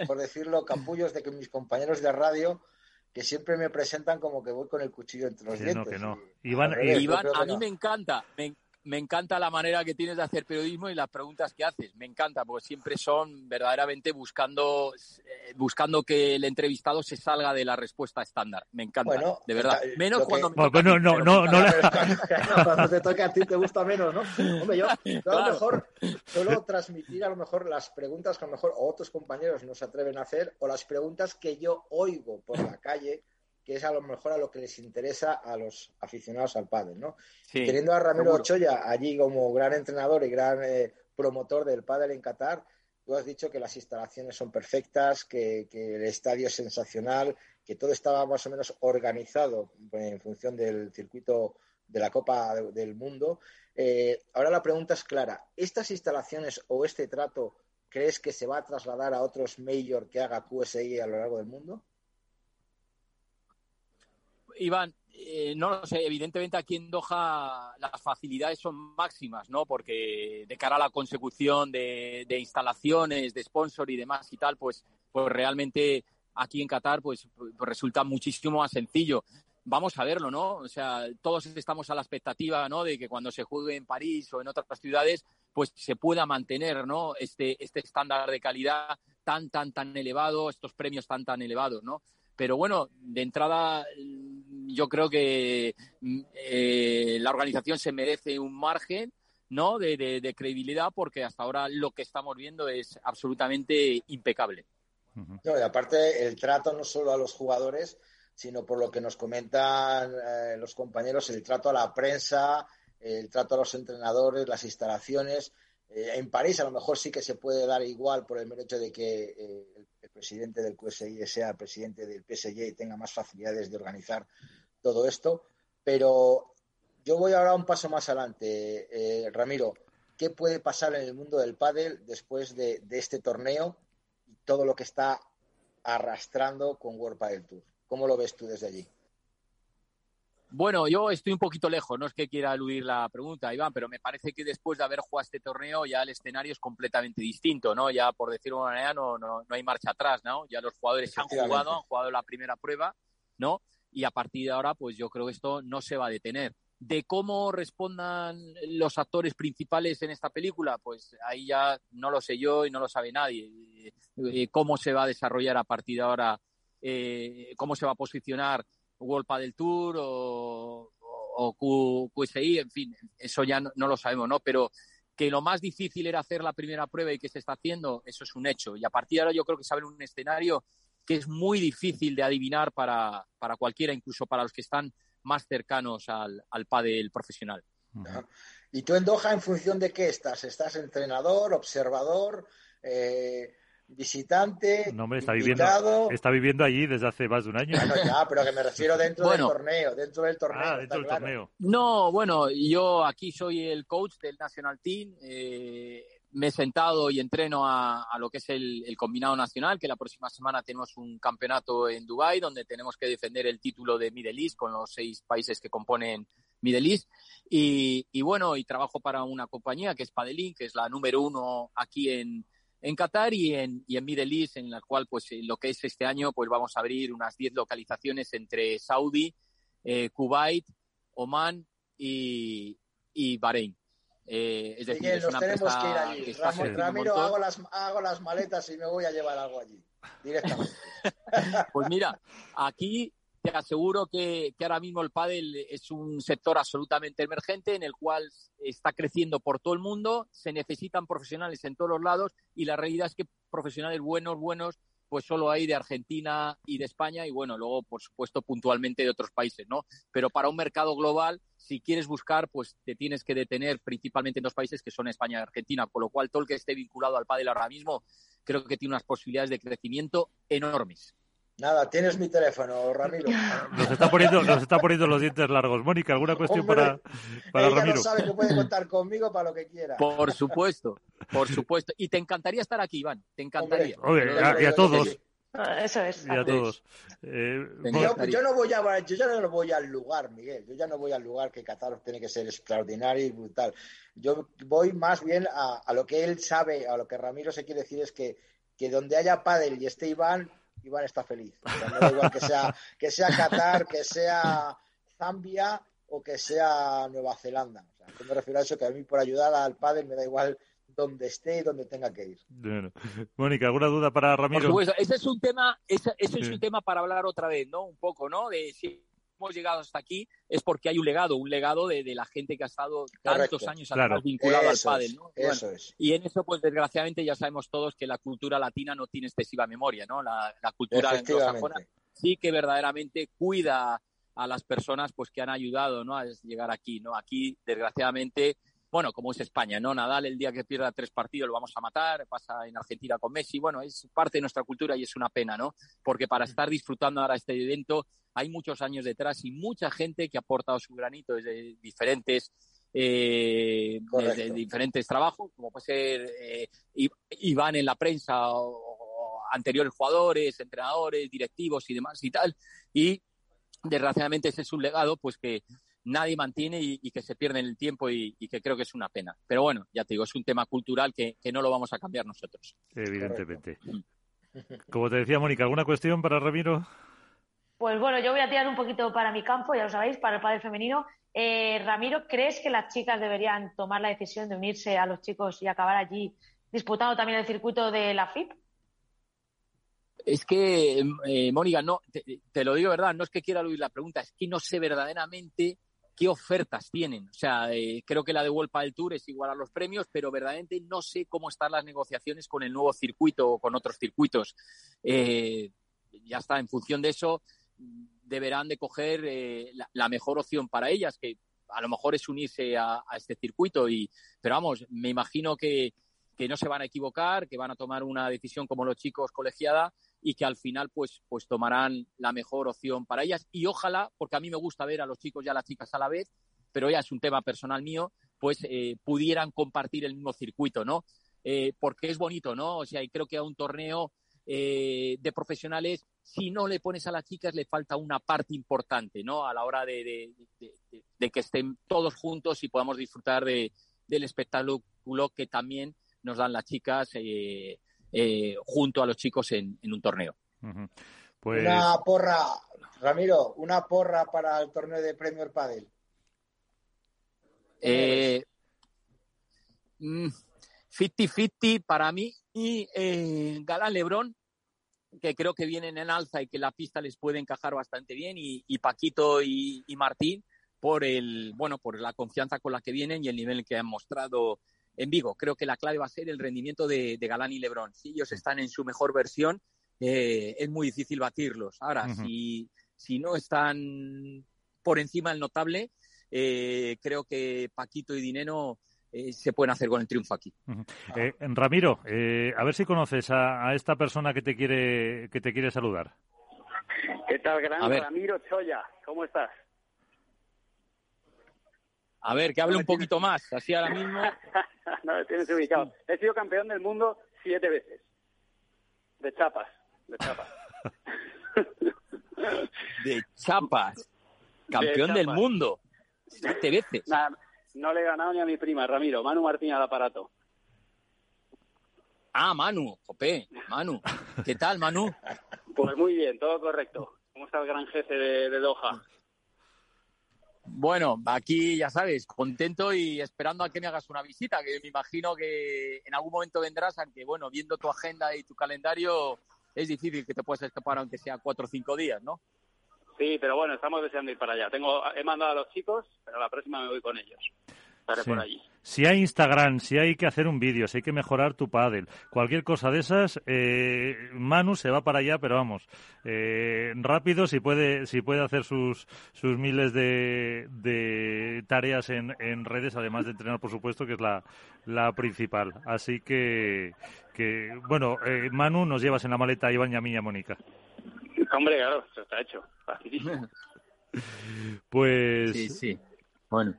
por decirlo, capullos de que mis compañeros de radio que siempre me presentan como que voy con el cuchillo entre los dientes. No, que no. Iván, Iván a mí me encanta, me, me encanta la manera que tienes de hacer periodismo y las preguntas que haces. Me encanta, porque siempre son verdaderamente buscando, eh, buscando que el entrevistado se salga de la respuesta estándar. Me encanta, de verdad. Menos cuando me bueno, no, no, no, cuando te toca a ti te gusta menos, ¿no? Hombre, yo, a lo mejor suelo transmitir a lo mejor las preguntas que a lo mejor otros compañeros no se atreven a hacer o las preguntas que yo oigo por la calle que es a lo mejor a lo que les interesa a los aficionados al pádel, ¿no? Teniendo a Ramiro Ochoa allí como gran entrenador y gran eh, promotor del pádel en Qatar, tú has dicho que las instalaciones son perfectas, que, el estadio es sensacional, que todo estaba más o menos organizado en función del circuito de la Copa del Mundo. Eh, ahora la pregunta es clara, ¿estas instalaciones o este trato crees que se va a trasladar a otros major que haga QSI a lo largo del mundo? Iván, eh, no lo sé, evidentemente aquí en Doha las facilidades son máximas, ¿no? Porque de cara a la consecución de, instalaciones, de sponsor y demás y tal, pues, pues realmente aquí en Qatar pues, pues, resulta muchísimo más sencillo. Vamos a verlo, ¿no? O sea, todos estamos a la expectativa, ¿no? De que cuando se juegue en París o en otras ciudades, pues se pueda mantener, ¿no? Este, este estándar de calidad tan, tan, tan elevado, estos premios tan, tan elevados, ¿no? Pero bueno, de entrada yo creo que mm, eh, la organización se merece un margen ¿no? De, credibilidad porque hasta ahora lo que estamos viendo es absolutamente impecable. y aparte el trato no solo a los jugadores, sino por lo que nos comentan eh, los compañeros, el trato a la prensa, el trato a los entrenadores, las instalaciones. Eh, en París a lo mejor sí que se puede dar igual por el mero hecho de que el presidente del QSI sea el presidente del PSG y tenga más facilidades de organizar todo esto. Pero yo voy ahora un paso más adelante, eh, Ramiro. ¿Qué puede pasar en el mundo del pádel después de, este torneo y todo lo que está arrastrando con World Padel Tour? ¿Cómo lo ves tú desde allí? Bueno, yo estoy un poquito lejos, no es que quiera eludir la pregunta, Iván, pero me parece que después de haber jugado este torneo ya el escenario es completamente distinto, ¿no? Ya, por decirlo de una manera, no, no, no hay marcha atrás, ¿no? Ya los jugadores han jugado, han jugado la primera prueba, ¿no? Y a partir de ahora, pues yo creo que esto no se va a detener. De cómo respondan los actores principales en esta película, pues ahí ya no lo sé yo y no lo sabe nadie. Eh, cómo se va a desarrollar a partir de ahora, eh, cómo se va a posicionar World del Tour o, o, QSI, en fin, eso ya no, lo sabemos, ¿no? Pero que lo más difícil era hacer la primera prueba y que se está haciendo, eso es un hecho. Y a partir de ahora yo creo que se abre un escenario que es muy difícil de adivinar para, para cualquiera, incluso para los que están más cercanos al, al pádel profesional. ¿Y tú en Doha en función de qué estás? ¿Estás entrenador, observador? Eh, visitante, no, me está invitado. viviendo, está viviendo allí desde hace más de un año. Bueno, ya, pero que me refiero dentro Bueno. del torneo, dentro del torneo. Ah, dentro del claro. torneo. No, bueno, yo aquí soy el coach del National Team. eh, me he sentado y entreno a, lo que es el, combinado nacional, que la próxima semana tenemos un campeonato en Dubai donde tenemos que defender el título de Middle East con los seis países que componen Middle East. Y, bueno, y trabajo para una compañía que es Padelin, que es la número uno aquí en, en Qatar y en, y en Middle East, en la cual, pues, lo que es este año, pues vamos a abrir unas 10 localizaciones entre Saudi, eh, Kuwait, Oman y, y Bahrein. Eh, es decir, Miguel, es nos una tenemos que ir allí. que un Ramiro, hago las, hago las maletas y me voy a llevar algo allí, directamente. Pues mira, aquí te aseguro que, que ahora mismo el pádel es un sector absolutamente emergente en el cual está creciendo por todo el mundo, se necesitan profesionales en todos los lados y la realidad es que profesionales buenos, buenos, pues solo hay de Argentina y de España y bueno, luego por supuesto puntualmente de otros países, ¿no? Pero para un mercado global, si quieres buscar, pues te tienes que detener principalmente en dos países que son España y Argentina, con lo cual todo el que esté vinculado al pádel ahora mismo creo que tiene unas posibilidades de crecimiento enormes. Nada, tienes mi teléfono, Ramiro. Nos está poniendo, nos está poniendo los dientes largos. Mónica, ¿alguna cuestión Hombre, para, para Ella Ramiro? no sabe que puede contar conmigo para lo que quiera. Por supuesto, por supuesto. Y te encantaría estar aquí, Iván. Te encantaría. Y a- y a todos. sí. Eso es. Y a todos. Eh, Yo, yo no voy a, yo ya no voy al lugar, Miguel. Yo ya no voy al lugar que Qatar tiene que ser extraordinario y brutal. Yo voy más bien a, a lo que él sabe, a lo que Ramiro se quiere decir es que, que donde haya pádel y esté Iván, Iván está feliz. O sea, me da igual que sea, que sea Qatar, que sea Zambia o que sea Nueva Zelanda. O sea, yo me refiero a eso, que a mí por ayudar al pádel me da igual donde esté y donde tenga que ir. Bueno. Mónica, ¿alguna duda para Por Ramiro? supuesto, ese es un tema, ese, ese es Sí. un tema para hablar otra vez, ¿no? Un poco, ¿no? De si hemos llegado hasta aquí es porque hay un legado, un legado de, de la gente que ha estado tantos Correcto. años Claro. vinculado Eso al pádel, es, ¿no? Y bueno, Eso es. Y en eso, pues desgraciadamente ya sabemos todos que la cultura latina no tiene excesiva memoria, ¿no? La, la cultura anglosajona sí que verdaderamente cuida a las personas pues que han ayudado ¿no? a llegar aquí, ¿no? Aquí, desgraciadamente, bueno, como es España, ¿no? Nadal el día que pierda tres partidos lo vamos a matar, pasa en Argentina con Messi, bueno, es parte de nuestra cultura y es una pena, ¿no? Porque para estar disfrutando ahora este evento hay muchos años detrás y mucha gente que ha aportado su granito desde diferentes eh, desde diferentes trabajos, como puede ser eh, Iván en la prensa o, o anteriores jugadores, entrenadores, directivos y demás y tal. Y desgraciadamente ese es un legado pues que nadie mantiene y, y que se pierde en el tiempo y, y que creo que es una pena. Pero bueno, ya te digo, es un tema cultural que, que no lo vamos a cambiar nosotros. Evidentemente. Como te decía, Mónica, ¿alguna cuestión para Ramiro? Pues bueno, yo voy a tirar un poquito para mi campo, ya lo sabéis, para el padre femenino. Eh, Ramiro, ¿crees que las chicas deberían tomar la decisión de unirse a los chicos y acabar allí disputando también el circuito de la FIP? Es que, eh, Mónica, no, te, te lo digo verdad, no es que quiera oír la pregunta, es que no sé verdaderamente qué ofertas tienen. O sea, eh, creo que la de World del Tour es igual a los premios, pero verdaderamente no sé cómo están las negociaciones con el nuevo circuito o con otros circuitos. Eh, ya está, en función de eso, deberán de coger eh, la, mejor opción para ellas, que a lo mejor es unirse a, a este circuito. Y, pero vamos, me imagino que, que no se van a equivocar, que van a tomar una decisión como los chicos colegiada y que al final pues, pues tomarán la mejor opción para ellas. Y ojalá, porque a mí me gusta ver a los chicos y a las chicas a la vez, pero ya es un tema personal mío, pues eh, pudieran compartir el mismo circuito, ¿no? Eh, porque es bonito, ¿no? O sea, y creo que a un torneo eh, de profesionales, si no le pones a las chicas, le falta una parte importante, ¿no? A la hora de, de, que estén todos juntos y podamos disfrutar de, del espectáculo que también nos dan las chicas eh, junto a los chicos en, en un torneo. Uh -huh. pues... Una porra, Ramiro, una porra para el torneo de Premier Padel. Eh, 50-50 para mí y eh, Galán Lebrón, que creo que vienen en alza y que la pista les puede encajar bastante bien, y, y Paquito y, y, Martín por el bueno por la confianza con la que vienen y el nivel que han mostrado en Vigo. Creo que la clave va a ser el rendimiento de, de Galán y Lebrón. Si ellos están en su mejor versión, eh, es muy difícil batirlos. Ahora, uh -huh. si, si no están por encima del notable, eh, creo que Paquito y Dineno eh, se pueden hacer con el triunfo aquí. Eh, Ramiro, eh, a ver si conoces a, esta persona que te quiere que te quiere saludar. ¿Qué tal, gran Ramiro Choya? ¿Cómo estás? A ver, que hable un poquito más, así ahora mismo. no, tienes ubicado. He sido campeón del mundo siete veces. De chapas, de chapas. de chapas. Campeón del mundo. Siete veces. No le he ganado ni a mi prima, Ramiro. Manu Martín al aparato. Ah, Manu, jope, Manu. ¿Qué tal, Manu? Pues muy bien, todo correcto. ¿Cómo está el gran jefe de, Doha? Bueno, aquí ya sabes, contento y esperando a que me hagas una visita, que me imagino que en algún momento vendrás, aunque bueno, viendo tu agenda y tu calendario, es difícil que te puedas escapar aunque sea cuatro o cinco días, ¿no? Sí, pero bueno, estamos deseando ir para allá. Tengo, he mandado a los chicos, pero la próxima me voy con ellos. Estaré por allí. Si hay Instagram, si hay que hacer un vídeo, si hay que mejorar tu paddle, cualquier cosa de esas, eh, Manu se va para allá, pero vamos, eh, rápido si puede, si puede hacer sus, sus miles de, de tareas en, en redes, además de entrenar, por supuesto, que es la, la principal. Así que, que bueno, eh, Manu, nos llevas en la maleta a Iván y a mí y a Mónica. Hombre, claro, eso está hecho. pues. Sí, sí. Bueno.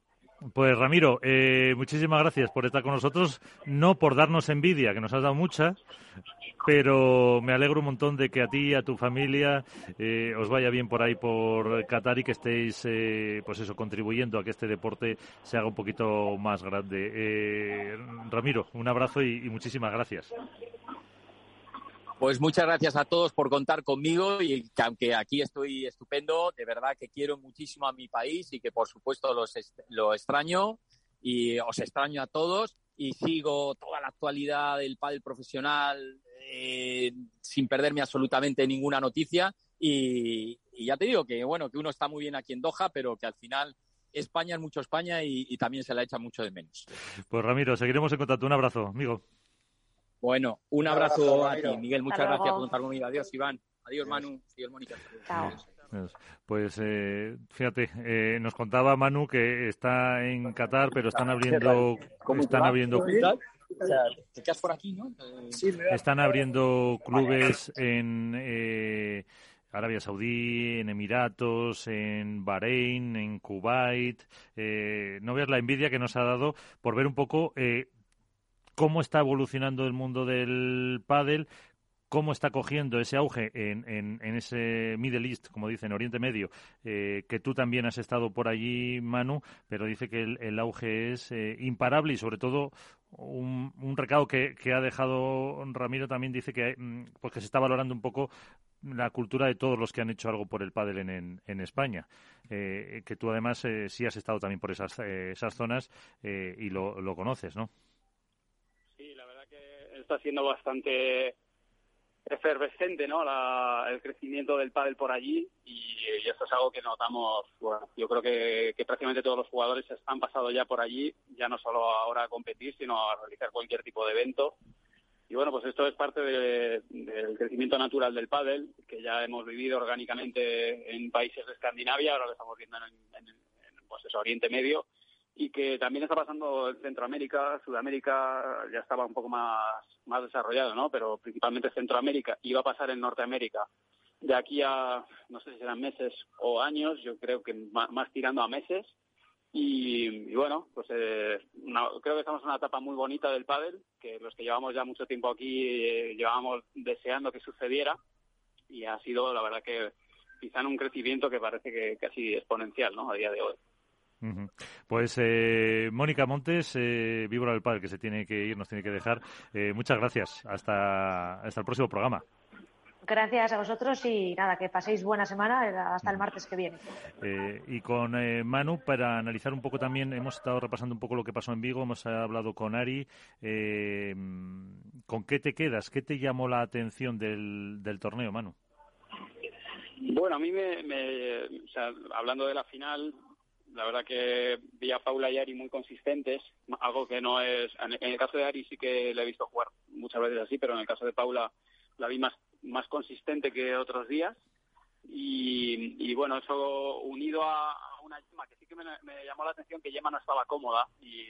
Pues Ramiro, eh, muchísimas gracias por estar con nosotros, no por darnos envidia, que nos has dado mucha, pero me alegro un montón de que a ti y a tu familia eh, os vaya bien por ahí por Qatar y que estéis, eh, pues eso, contribuyendo a que este deporte se haga un poquito más grande. Ramiro, un abrazo y muchísimas gracias. Pues muchas gracias a todos por contar conmigo y que aunque aquí estoy estupendo, de verdad que quiero muchísimo a mi país y que por supuesto lo extraño y os extraño a todos y sigo toda la actualidad del pádel profesional eh, sin perderme absolutamente ninguna noticia y, ya te digo que bueno que uno está muy bien aquí en Doha pero que al final España es mucho España y, y también se la echa mucho de menos. Pues Ramiro, seguiremos en contacto. Un abrazo, amigo. Bueno, un abrazo, a ti, Miguel. Muchas gracias por contar conmigo. Adiós, Iván. Adiós, Manu. Adiós, Mónica. Chao. Pues eh, fíjate, eh, nos contaba Manu que está en Qatar, pero están abriendo, están abriendo, te quedas por aquí, ¿no? están abriendo clubes en eh, Arabia Saudí, en Emiratos, en Bahrein, en Kuwait. no veas la envidia que nos ha dado por ver un poco cómo está evolucionando el mundo del pádel, cómo está cogiendo ese auge en, en, ese Middle East, como dicen, Oriente Medio, eh, que tú también has estado por allí, Manu, pero dice que el, auge es eh, imparable y sobre todo un, un recado que, ha dejado Ramiro también dice que, mm, pues que se está valorando un poco la cultura de todos los que han hecho algo por el pádel en, en, España. Eh, que tú además sí has estado también por esas, esas zonas y lo conoces, ¿no? Está siendo bastante efervescente ¿no? el crecimiento del pádel por allí y, esto es algo que notamos, bueno, yo creo que, prácticamente todos los jugadores han pasado ya por allí, ya no solo ahora a competir, sino a realizar cualquier tipo de evento. Y bueno, pues esto es parte del crecimiento natural del pádel, que ya hemos vivido orgánicamente en países de Escandinavia, ahora lo estamos viendo en, en, pues eso, Oriente Medio, y que también está pasando en Centroamérica, Sudamérica ya estaba un poco más, más desarrollado, ¿no? Pero principalmente Centroamérica, iba a pasar en Norteamérica. De aquí a, no sé si serán meses o años, yo creo que más, tirando a meses. Y, bueno, pues eh, creo que estamos en una etapa muy bonita del pádel, que los que llevamos ya mucho tiempo aquí eh, llevábamos deseando que sucediera y ha sido, la verdad, que quizá en un crecimiento que parece que casi exponencial, ¿no? A día de hoy. Pues eh, Mónica Montes, eh, víbora del Padre, que se tiene que ir, nos tiene que dejar. Eh, muchas gracias. Hasta, hasta el próximo programa. Gracias a vosotros y nada, que paséis buena semana hasta el martes que viene. Eh, y con Manu, para analizar un poco también, hemos estado repasando un poco lo que pasó en Vigo, hemos hablado con Ari. ¿Con qué te quedas? ¿Qué te llamó la atención del, del torneo, Manu? Bueno, a mí me, o sea, hablando de la final, la verdad que vi a Paula y Ari muy consistentes, algo que no es. En el caso de Ari sí que le he visto jugar muchas veces así, pero en el caso de Paula la vi más, más consistente que otros días. Y, bueno, eso unido a, una Yema que sí que me, llamó la atención que Yema no estaba cómoda y,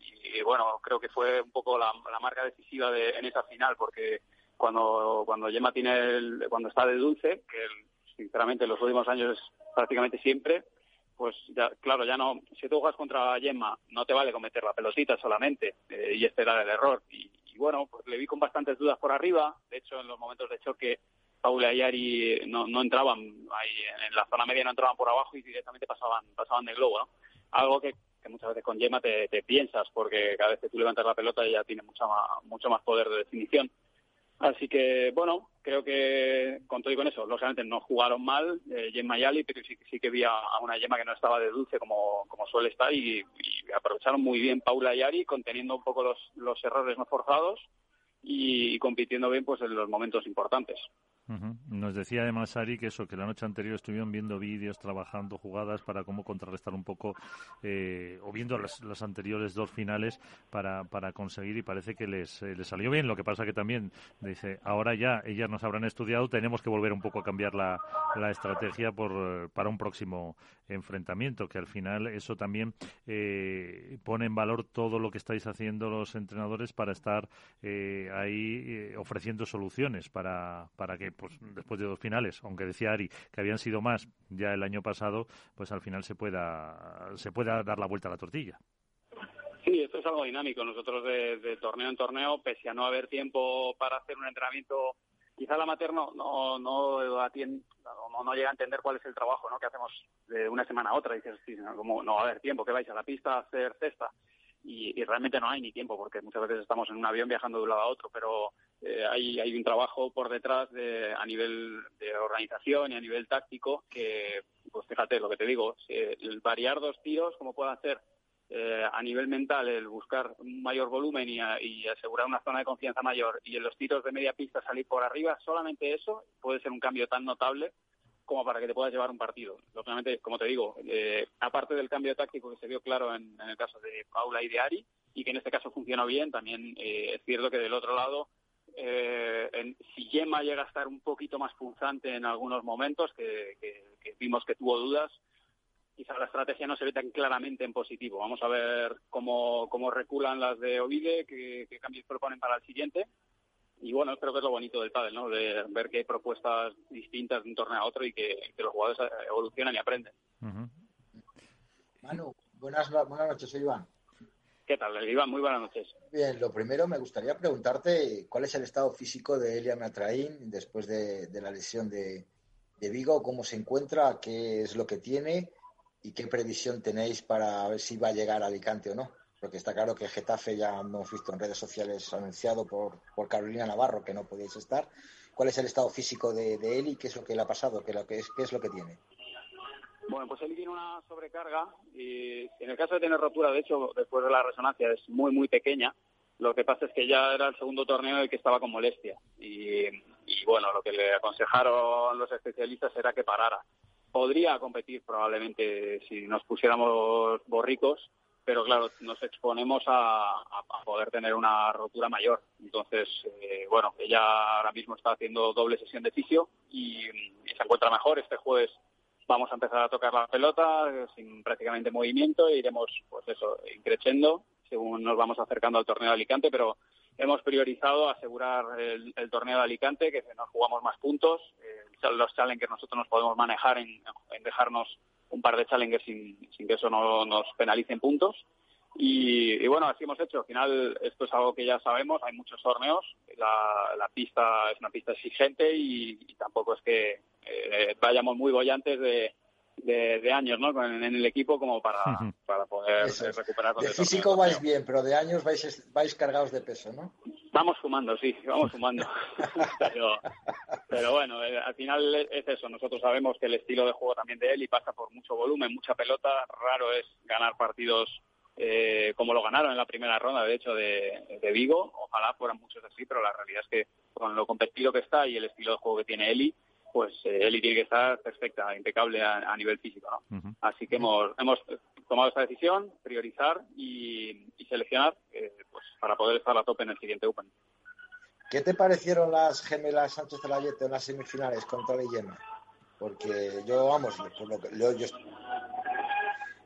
y, bueno, creo que fue un poco la, marca decisiva de, en esa final, porque cuando, cuando Gemma tiene el, cuando está de dulce, que sinceramente en los últimos años es prácticamente siempre, pues ya, claro, ya no, si tú juegas contra Gemma, no te vale cometer la pelotita solamente eh, y esperar el error. Y, bueno, pues le vi con bastantes dudas por arriba. De hecho, en los momentos de choque, Paula y Ari no, no entraban ahí en la zona media, no entraban por abajo y directamente pasaban, pasaban de globo. Algo que, muchas veces con Gemma te, te, piensas, porque cada vez que tú levantas la pelota ella tiene mucha mucho más poder de definición. Así que, bueno, creo que con y con eso, lógicamente no jugaron mal eh, Gemma y Ali, pero sí, sí que vi a, una Gemma que no estaba de dulce como, como suele estar y, y, aprovecharon muy bien Paula y Ari, conteniendo un poco los, los errores no forzados y compitiendo bien pues en los momentos importantes. Nos decía además Ari que eso, que la noche anterior estuvieron viendo vídeos, trabajando jugadas para cómo contrarrestar un poco, eh, o viendo las, anteriores dos finales para, para conseguir y parece que les, eh, les salió bien. Lo que pasa que también dice, ahora ya ellas nos habrán estudiado, tenemos que volver un poco a cambiar la, la estrategia por, para un próximo enfrentamiento, que al final eso también eh, pone en valor todo lo que estáis haciendo los entrenadores para estar eh, ahí eh, ofreciendo soluciones para, para que pues después de dos finales, aunque decía Ari que habían sido más ya el año pasado, pues al final se pueda se pueda dar la vuelta a la tortilla. Sí, esto es algo dinámico. Nosotros de, torneo en torneo, pese a no haber tiempo para hacer un entrenamiento quizá la materno no, no, no, no, llega a entender cuál es el trabajo ¿no? que hacemos de una semana a otra. Dices, sí, como no va a haber tiempo, que vais a la pista a hacer cesta. Y, y, realmente no hay ni tiempo porque muchas veces estamos en un avión viajando de un lado a otro, pero eh, hay, hay un trabajo por detrás de, a nivel de organización y a nivel táctico que, pues fíjate lo que te digo, el variar dos tiros, como puede hacer eh, a nivel mental el buscar un mayor volumen y, asegurar una zona de confianza mayor y en los tiros de media pista salir por arriba, solamente eso puede ser un cambio tan notable como para que te puedas llevar un partido. Lógicamente, como te digo, eh, aparte del cambio táctico que se vio claro en, el caso de Paula y de Ari, y que en este caso funcionó bien, también eh, es cierto que del otro lado, si Gemma llega a estar un poquito más punzante en algunos momentos, que vimos que tuvo dudas, quizá la estrategia no se ve tan claramente en positivo. Vamos a ver cómo, cómo reculan las de Ovide, qué, cambios proponen para el siguiente. Y bueno, creo que es lo bonito del pádel, ¿no? De ver que hay propuestas distintas de un torneo a otro y que, los jugadores evolucionan y aprenden. Manu, buenas, buenas noches, soy Iván. ¿Qué tal, Iván? Muy buenas noches. Bien, lo primero me gustaría preguntarte cuál es el estado físico de Elia Matraín después de, la lesión de, de Vigo, cómo se encuentra, qué es lo que tiene y qué previsión tenéis para ver si va a llegar a Alicante o no. Porque está claro que Getafe ya hemos visto en redes sociales anunciado por, por Carolina Navarro que no podéis estar. ¿Cuál es el estado físico de, él y qué es lo que le ha pasado? ¿Qué, lo que es, qué es lo que tiene? Bueno, pues él tiene una sobrecarga y en el caso de tener rotura, de hecho, después de la resonancia es muy, muy pequeña. Lo que pasa es que ya era el segundo torneo el que estaba con molestia. Y, y bueno, lo que le aconsejaron los especialistas era que parara podría competir probablemente si nos pusiéramos borricos, pero claro, nos exponemos a, poder tener una rotura mayor. Entonces, eh, bueno, ella ahora mismo está haciendo doble sesión de fisio y, se encuentra mejor. Este jueves vamos a empezar a tocar la pelota sin prácticamente movimiento e iremos, pues eso, increciendo según nos vamos acercando al torneo de Alicante, pero hemos priorizado asegurar el, torneo de Alicante, que nos jugamos más puntos. Eh, los challengers nosotros nos podemos manejar en, dejarnos un par de challengers sin, que eso no nos penalice en puntos. Y, bueno, así hemos hecho. Al final, esto es algo que ya sabemos, hay muchos torneos, la, pista es una pista exigente y, tampoco es que eh, vayamos muy bollantes de, de, años ¿no? en, el equipo como para, para poder recuperar. De físico vais bien, pero de años vais, vais cargados de peso, ¿no? Vamos fumando, sí, vamos fumando. pero, pero bueno, eh, al final es eso. Nosotros sabemos que el estilo de juego también de él y pasa por mucho volumen, mucha pelota. Raro es ganar partidos eh, como lo ganaron en la primera ronda, de hecho, de, de Vigo. Ojalá fueran muchos así, pero la realidad es que con lo competido que está y el estilo de juego que tiene Eli, pues eh, Eli tiene que estar perfecta, impecable a, nivel físico. ¿no? Así que hemos, hemos tomado esta decisión, priorizar y, seleccionar eh, pues para poder estar a tope en el siguiente Open. ¿Qué te parecieron las gemelas Sánchez Celayete en las semifinales contra la Porque yo, vamos, por lo que, yo,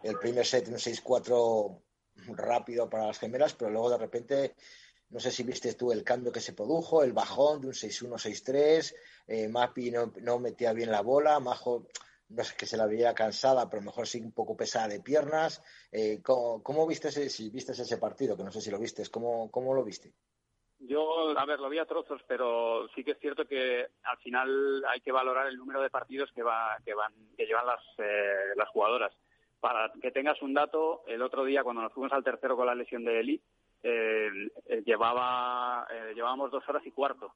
el primer set, un 6-4 rápido para las gemelas, pero luego de repente, no sé si viste tú el cambio que se produjo, el bajón de un 6-1, 6-3, eh, Mapi no, no, metía bien la bola, Majo no sé que se la veía cansada, pero mejor sí un poco pesada de piernas. Eh, ¿cómo, ¿cómo, viste ese, si viste ese partido? Que no sé si lo viste, ¿cómo, cómo lo viste? Yo, a ver, lo vi a trozos, pero sí que es cierto que al final hay que valorar el número de partidos que va, que van, que llevan las, eh, las jugadoras. Para que tengas un dato, el otro día cuando nos fuimos al tercero con la lesión de Eli, llevaba, eh, llevábamos dos horas y cuarto.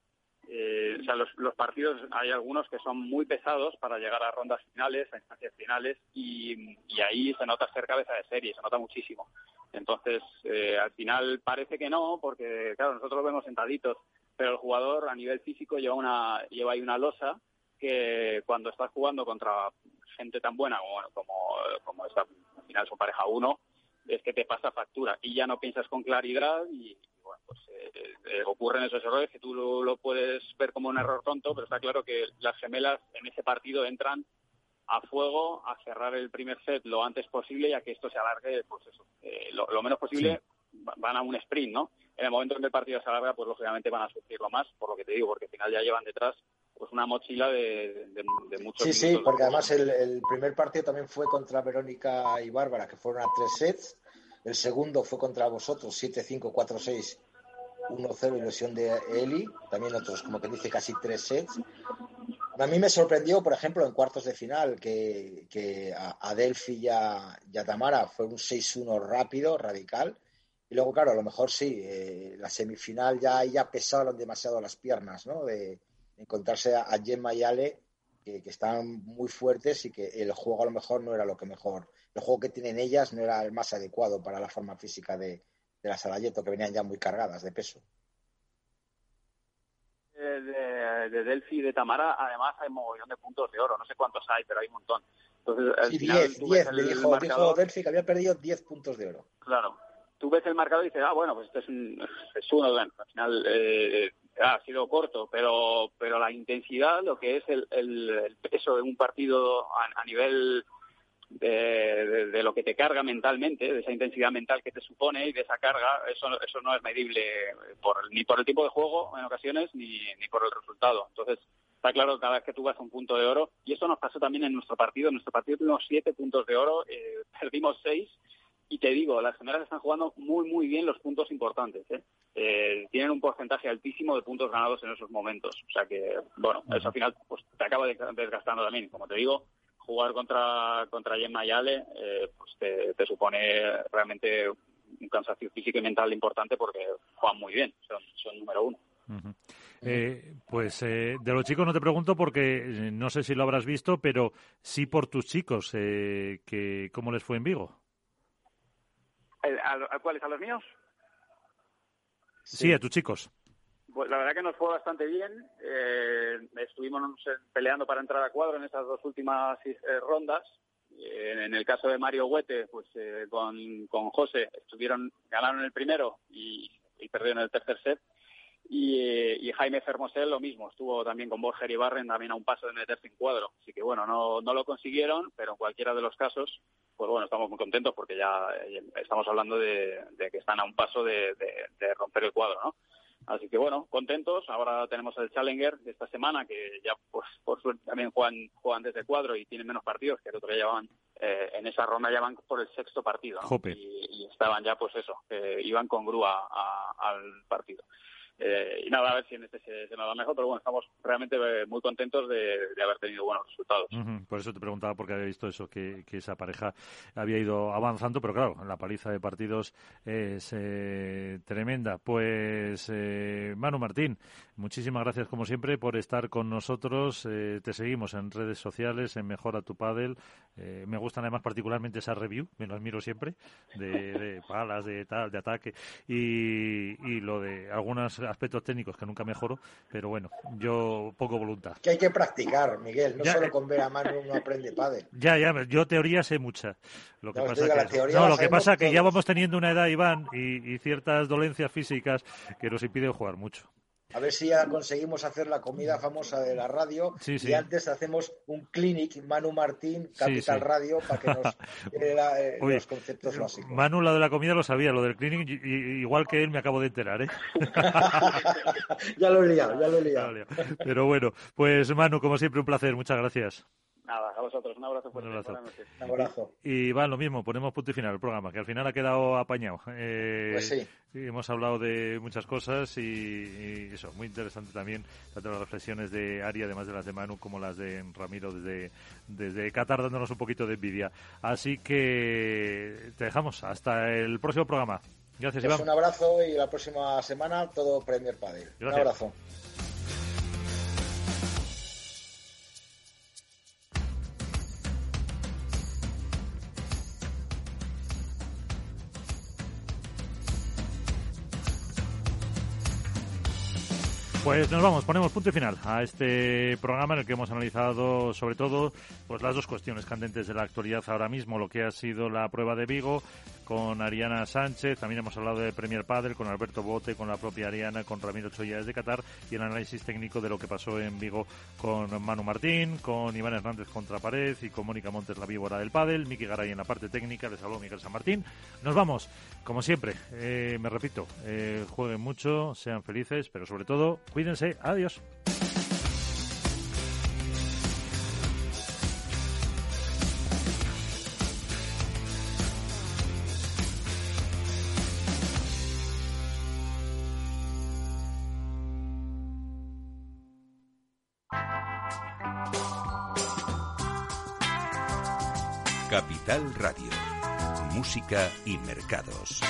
Eh, o sea, los, partidos hay algunos que son muy pesados para llegar a rondas finales, a instancias finales, y, y ahí se nota ser cabeza de serie, se nota muchísimo. Entonces, eh, al final parece que no, porque claro, nosotros lo vemos sentaditos, pero el jugador a nivel físico lleva una lleva ahí una losa que cuando estás jugando contra gente tan buena como, como, como esta, al final su pareja uno, es que te pasa factura y ya no piensas con claridad y, bueno, pues eh, eh, ocurren esos errores que tú lo, lo, puedes ver como un error tonto, pero está claro que las gemelas en ese partido entran a fuego, a cerrar el primer set lo antes posible y a que esto se alargue, pues eso, eh, lo, lo, menos posible sí. van a un sprint, ¿no? En el momento en que el partido se alarga, pues lógicamente van a sufrirlo más, por lo que te digo, porque al final ya llevan detrás pues una mochila de, de, de muchos Sí, sí, porque además el, el, primer partido también fue contra Verónica y Bárbara, que fueron a tres sets. El segundo fue contra vosotros, 7-5, 4-6, 1-0 y lesión de Eli. También otros, como que dice, casi tres sets. A mí me sorprendió, por ejemplo, en cuartos de final, que, que a, a Delphi y a, y a, Tamara fue un 6-1 rápido, radical. Y luego, claro, a lo mejor sí, eh, la semifinal ya, ya pesaron demasiado las piernas, ¿no? De, encontrarse a, a Gemma y Ale, que, que están muy fuertes y que el juego a lo mejor no era lo que mejor. El juego que tienen ellas no era el más adecuado para la forma física de, de las Alayeto, que venían ya muy cargadas de peso. De, de, Delphi y de Tamara, además hay un mogollón de puntos de oro, no sé cuántos hay, pero hay un montón. Entonces, al sí, final, 10, 10, le dijo, dijo Delphi que había perdido 10 puntos de oro. Claro, tú ves el marcador y dices, ah, bueno, pues este es, un, es uno, bueno, al final eh, ha sido corto, pero pero la intensidad, lo que es el, el, peso de un partido a, nivel de, de, lo que te carga mentalmente, de esa intensidad mental que te supone y de esa carga, eso, eso no es medible ni por el tipo de juego en ocasiones ni, ni por el resultado. Entonces, está claro cada vez que tú vas a un punto de oro, y eso nos pasó también en nuestro partido. En nuestro partido tuvimos siete puntos de oro, eh, perdimos seis, y te digo, las gemelas están jugando muy, muy bien los puntos importantes. ¿eh? Eh, tienen un porcentaje altísimo de puntos ganados en esos momentos. O sea que, bueno, eso al final pues, te acaba desgastando también. Como te digo, jugar contra, contra Gemma y Ale eh, pues te, te, supone realmente un cansancio físico y mental importante porque juegan muy bien, son, son número uno. Uh -huh. eh, pues eh, de los chicos no te pregunto porque no sé si lo habrás visto, pero sí por tus chicos, eh, que ¿cómo les fue en Vigo? ¿A, a, cuáles? ¿A los míos? Sí, sí, a tus chicos. Pues la verdad que nos fue bastante bien. Eh, estuvimos peleando para entrar a cuadro en estas dos últimas eh, rondas. Eh, en el caso de Mario Huete, pues eh, con, con José estuvieron ganaron el primero y, y perdieron el tercer set. Y, eh, y, Jaime Fermosel lo mismo, estuvo también con Borger y Barren también a un paso de meterse en cuadro. Así que bueno, no, no lo consiguieron, pero en cualquiera de los casos, pues bueno, estamos muy contentos porque ya estamos hablando de, de que están a un paso de, de, de romper el cuadro, ¿no? Así que bueno, contentos. Ahora tenemos el Challenger de esta semana, que ya pues, por suerte también juegan, juegan desde cuadro y tienen menos partidos, que el otro día llevaban, eh, en esa ronda ya van por el sexto partido. ¿no? Y, y, estaban ya pues eso, eh, iban con grúa a, al partido. Eh, y nada, a ver si en este se, se nos da mejor, pero bueno, estamos realmente eh, muy contentos de, de haber tenido buenos resultados. Uh -huh. Por eso te preguntaba, porque había visto eso, que, que, esa pareja había ido avanzando, pero claro, la paliza de partidos es eh, tremenda. Pues, eh, Manu Martín, muchísimas gracias como siempre por estar con nosotros. Eh, te seguimos en redes sociales, en Mejora tu Padel. me gustan además particularmente esa review, me las miro siempre, de, de palas, de tal, de ataque, y, y lo de algunas aspectos técnicos que nunca mejoro, pero bueno, yo poco voluntad. Que hay que practicar, Miguel, no ya, solo con ver a mano uno aprende pádel. Ya, ya, yo teoría sé mucha. Lo que no, pasa que, no, lo que pasa que ya vamos teniendo una edad, Iván, y, y, ciertas dolencias físicas que nos impiden jugar mucho. A ver si ya conseguimos hacer la comida famosa de la radio y antes hacemos un clinic Manu Martín, Capital Radio, para que nos eh, los conceptos básicos. Manu, lo de la comida lo sabía, lo del clinic, igual que él me acabo de enterar, ¿eh? ya lo he liado, ya lo he liado. Pero bueno, pues Manu, como siempre, un placer. Muchas gracias. Nada, a vosotros. Un abrazo fuerte. Un abrazo. Y, va lo mismo, ponemos punto y final al programa, que al final ha quedado apañado. Eh, pues sí. Hemos hablado de muchas cosas y, eso, muy interesante también, tanto las reflexiones de Ari, además de las de Manu, como las de Ramiro desde, desde Qatar, dándonos un poquito de envidia. Así que te dejamos. Hasta el próximo programa. Gracias, pues Iván. Un abrazo y la próxima semana todo Premier Padel. Un abrazo. Pues nos vamos, ponemos punto y final a este programa en el que hemos analizado sobre todo pues las dos cuestiones candentes de la actualidad ahora mismo, lo que ha sido la prueba de Vigo con Ariana Sánchez, también hemos hablado de Premier Padel con Alberto Bote, con la propia Ariana, con Ramiro Choya de Qatar y el análisis técnico de lo que pasó en Vigo con Manu Martín, con Iván Hernández contra Pared y con Mónica Montes la víbora del Padel, Miki Garay en la parte técnica, les habló Miguel San Martín. Nos vamos, como siempre, eh, me repito, eh, jueguen mucho, sean felices, pero sobre todo Cuídense. Adiós. Música y mercados.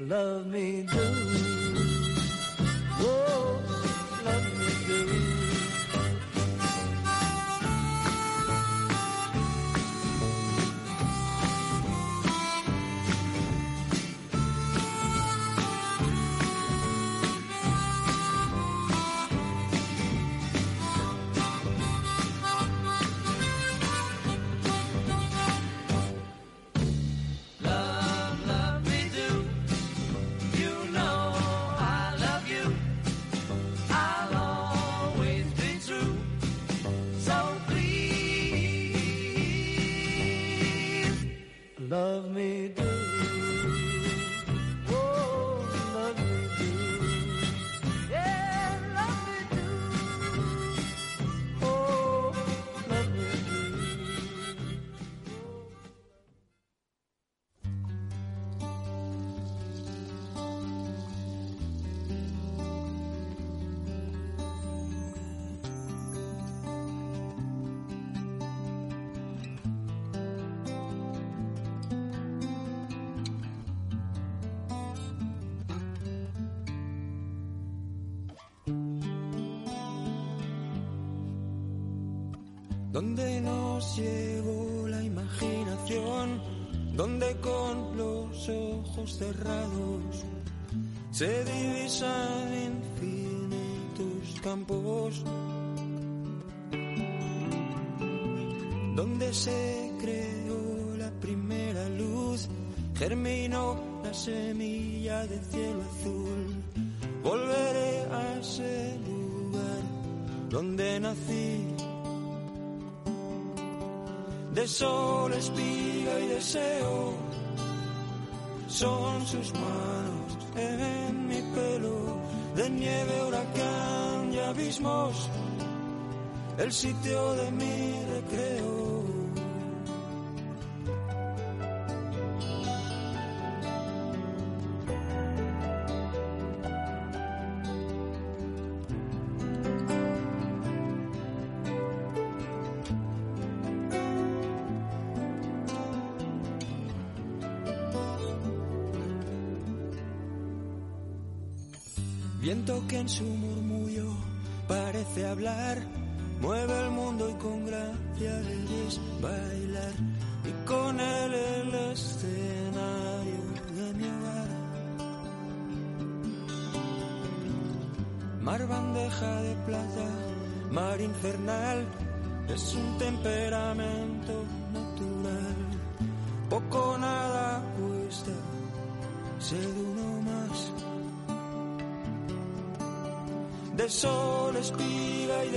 Love me do. Nos la imaginación, donde con los ojos cerrados se divisan infinitos campos, donde se creó la primera luz, germinó la semilla de cielo azul. Sol, espiga y deseo. Son sus manos en mi pelo, de nieve, huracán y abismos, el sitio de mi recreo.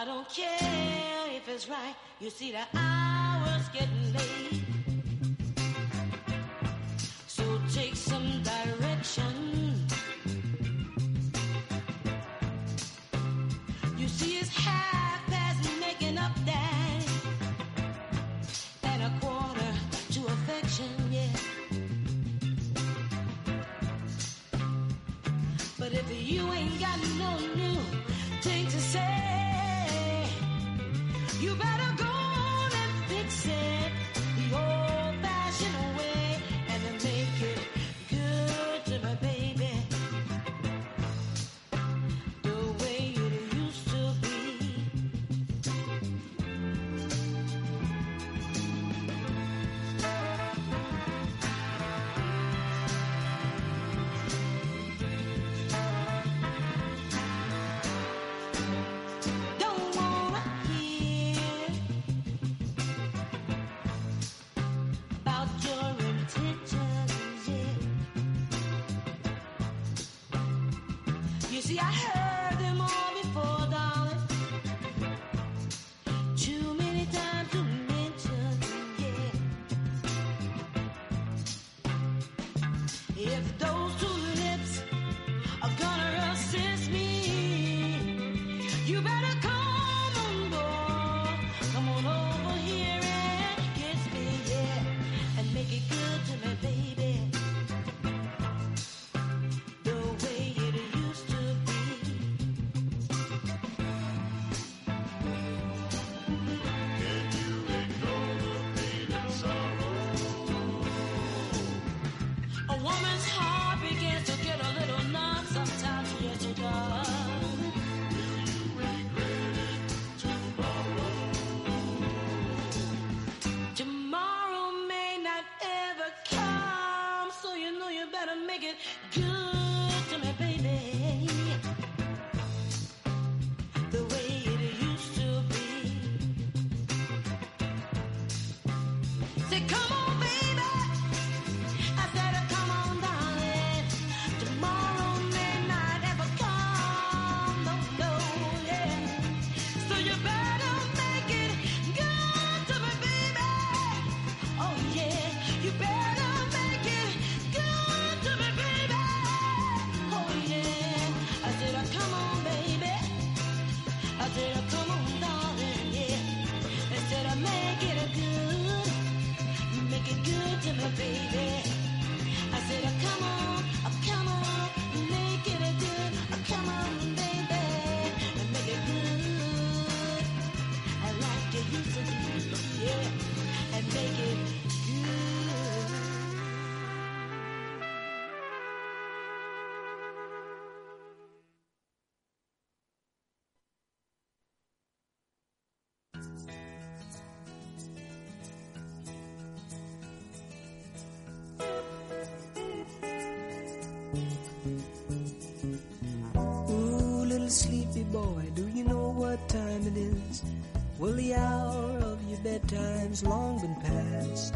I don't care if it's right. You see that I. I heard boy, do you know what time it is? Well, the hour of your bedtime's long been past.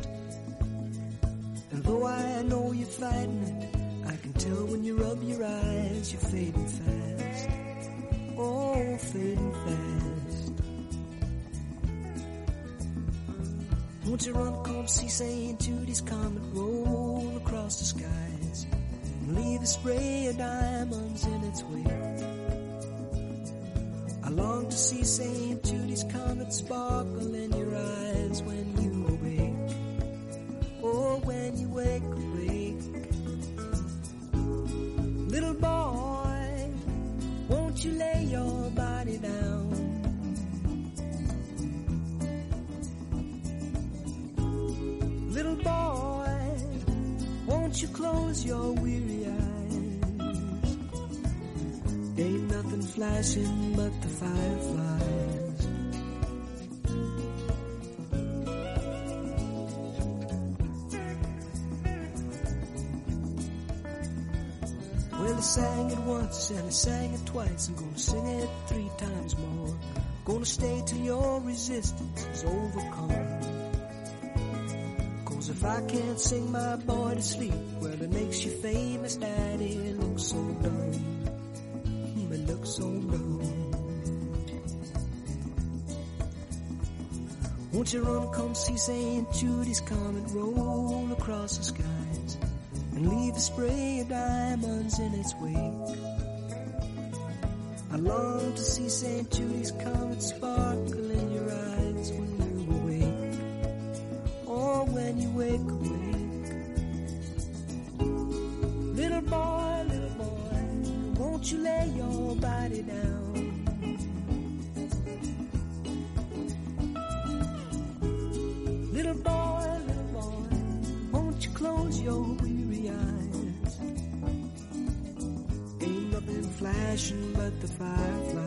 And though I know you're fighting it, I can tell when you rub your eyes, you're fading fast. Oh, fading fast. Won't you run, come see St. Judy's comet roll across the skies and leave a spray of diamonds but the fireflies. Well, I sang it once and I sang it twice. I'm gonna sing it three times more. Gonna stay till your resistance is overcome. Cause if I can't sing my boy to sleep, well, it makes you famous, daddy. It looks so dumb. Won't you run, come see St. Judy's comet roll across the skies and leave a spray of diamonds in its wake? I long to see St. Judy's comet sparkle close your weary eyes? Ain't nothing flashing but the fireflies.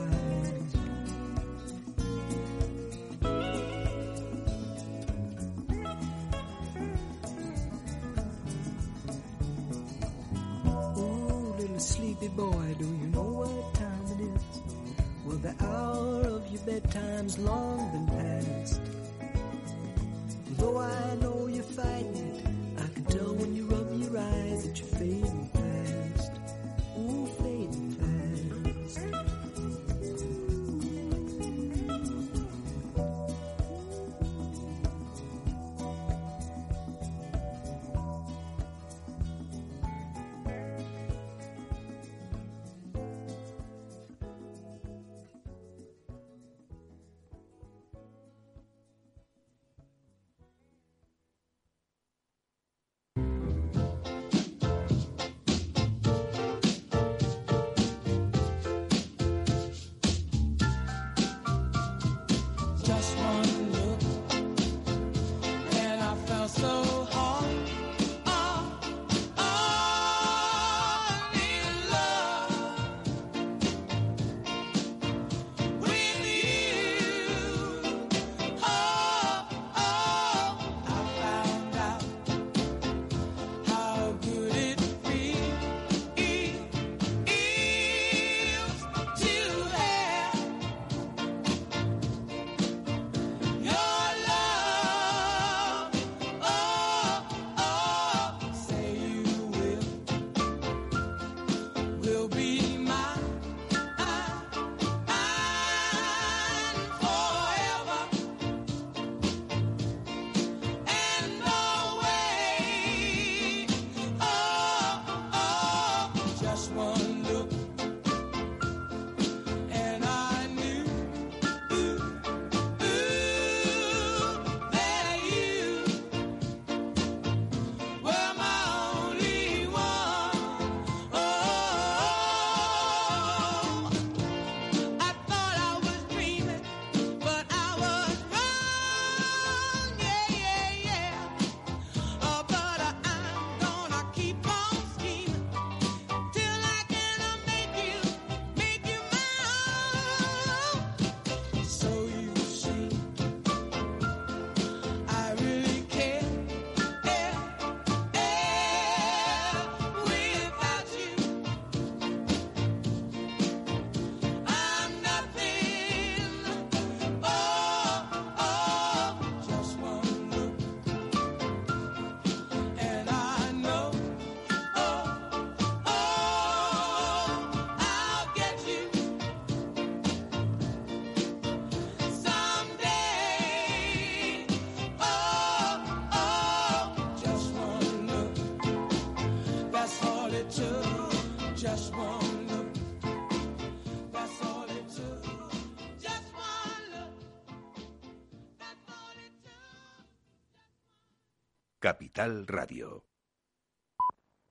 Capital Radio.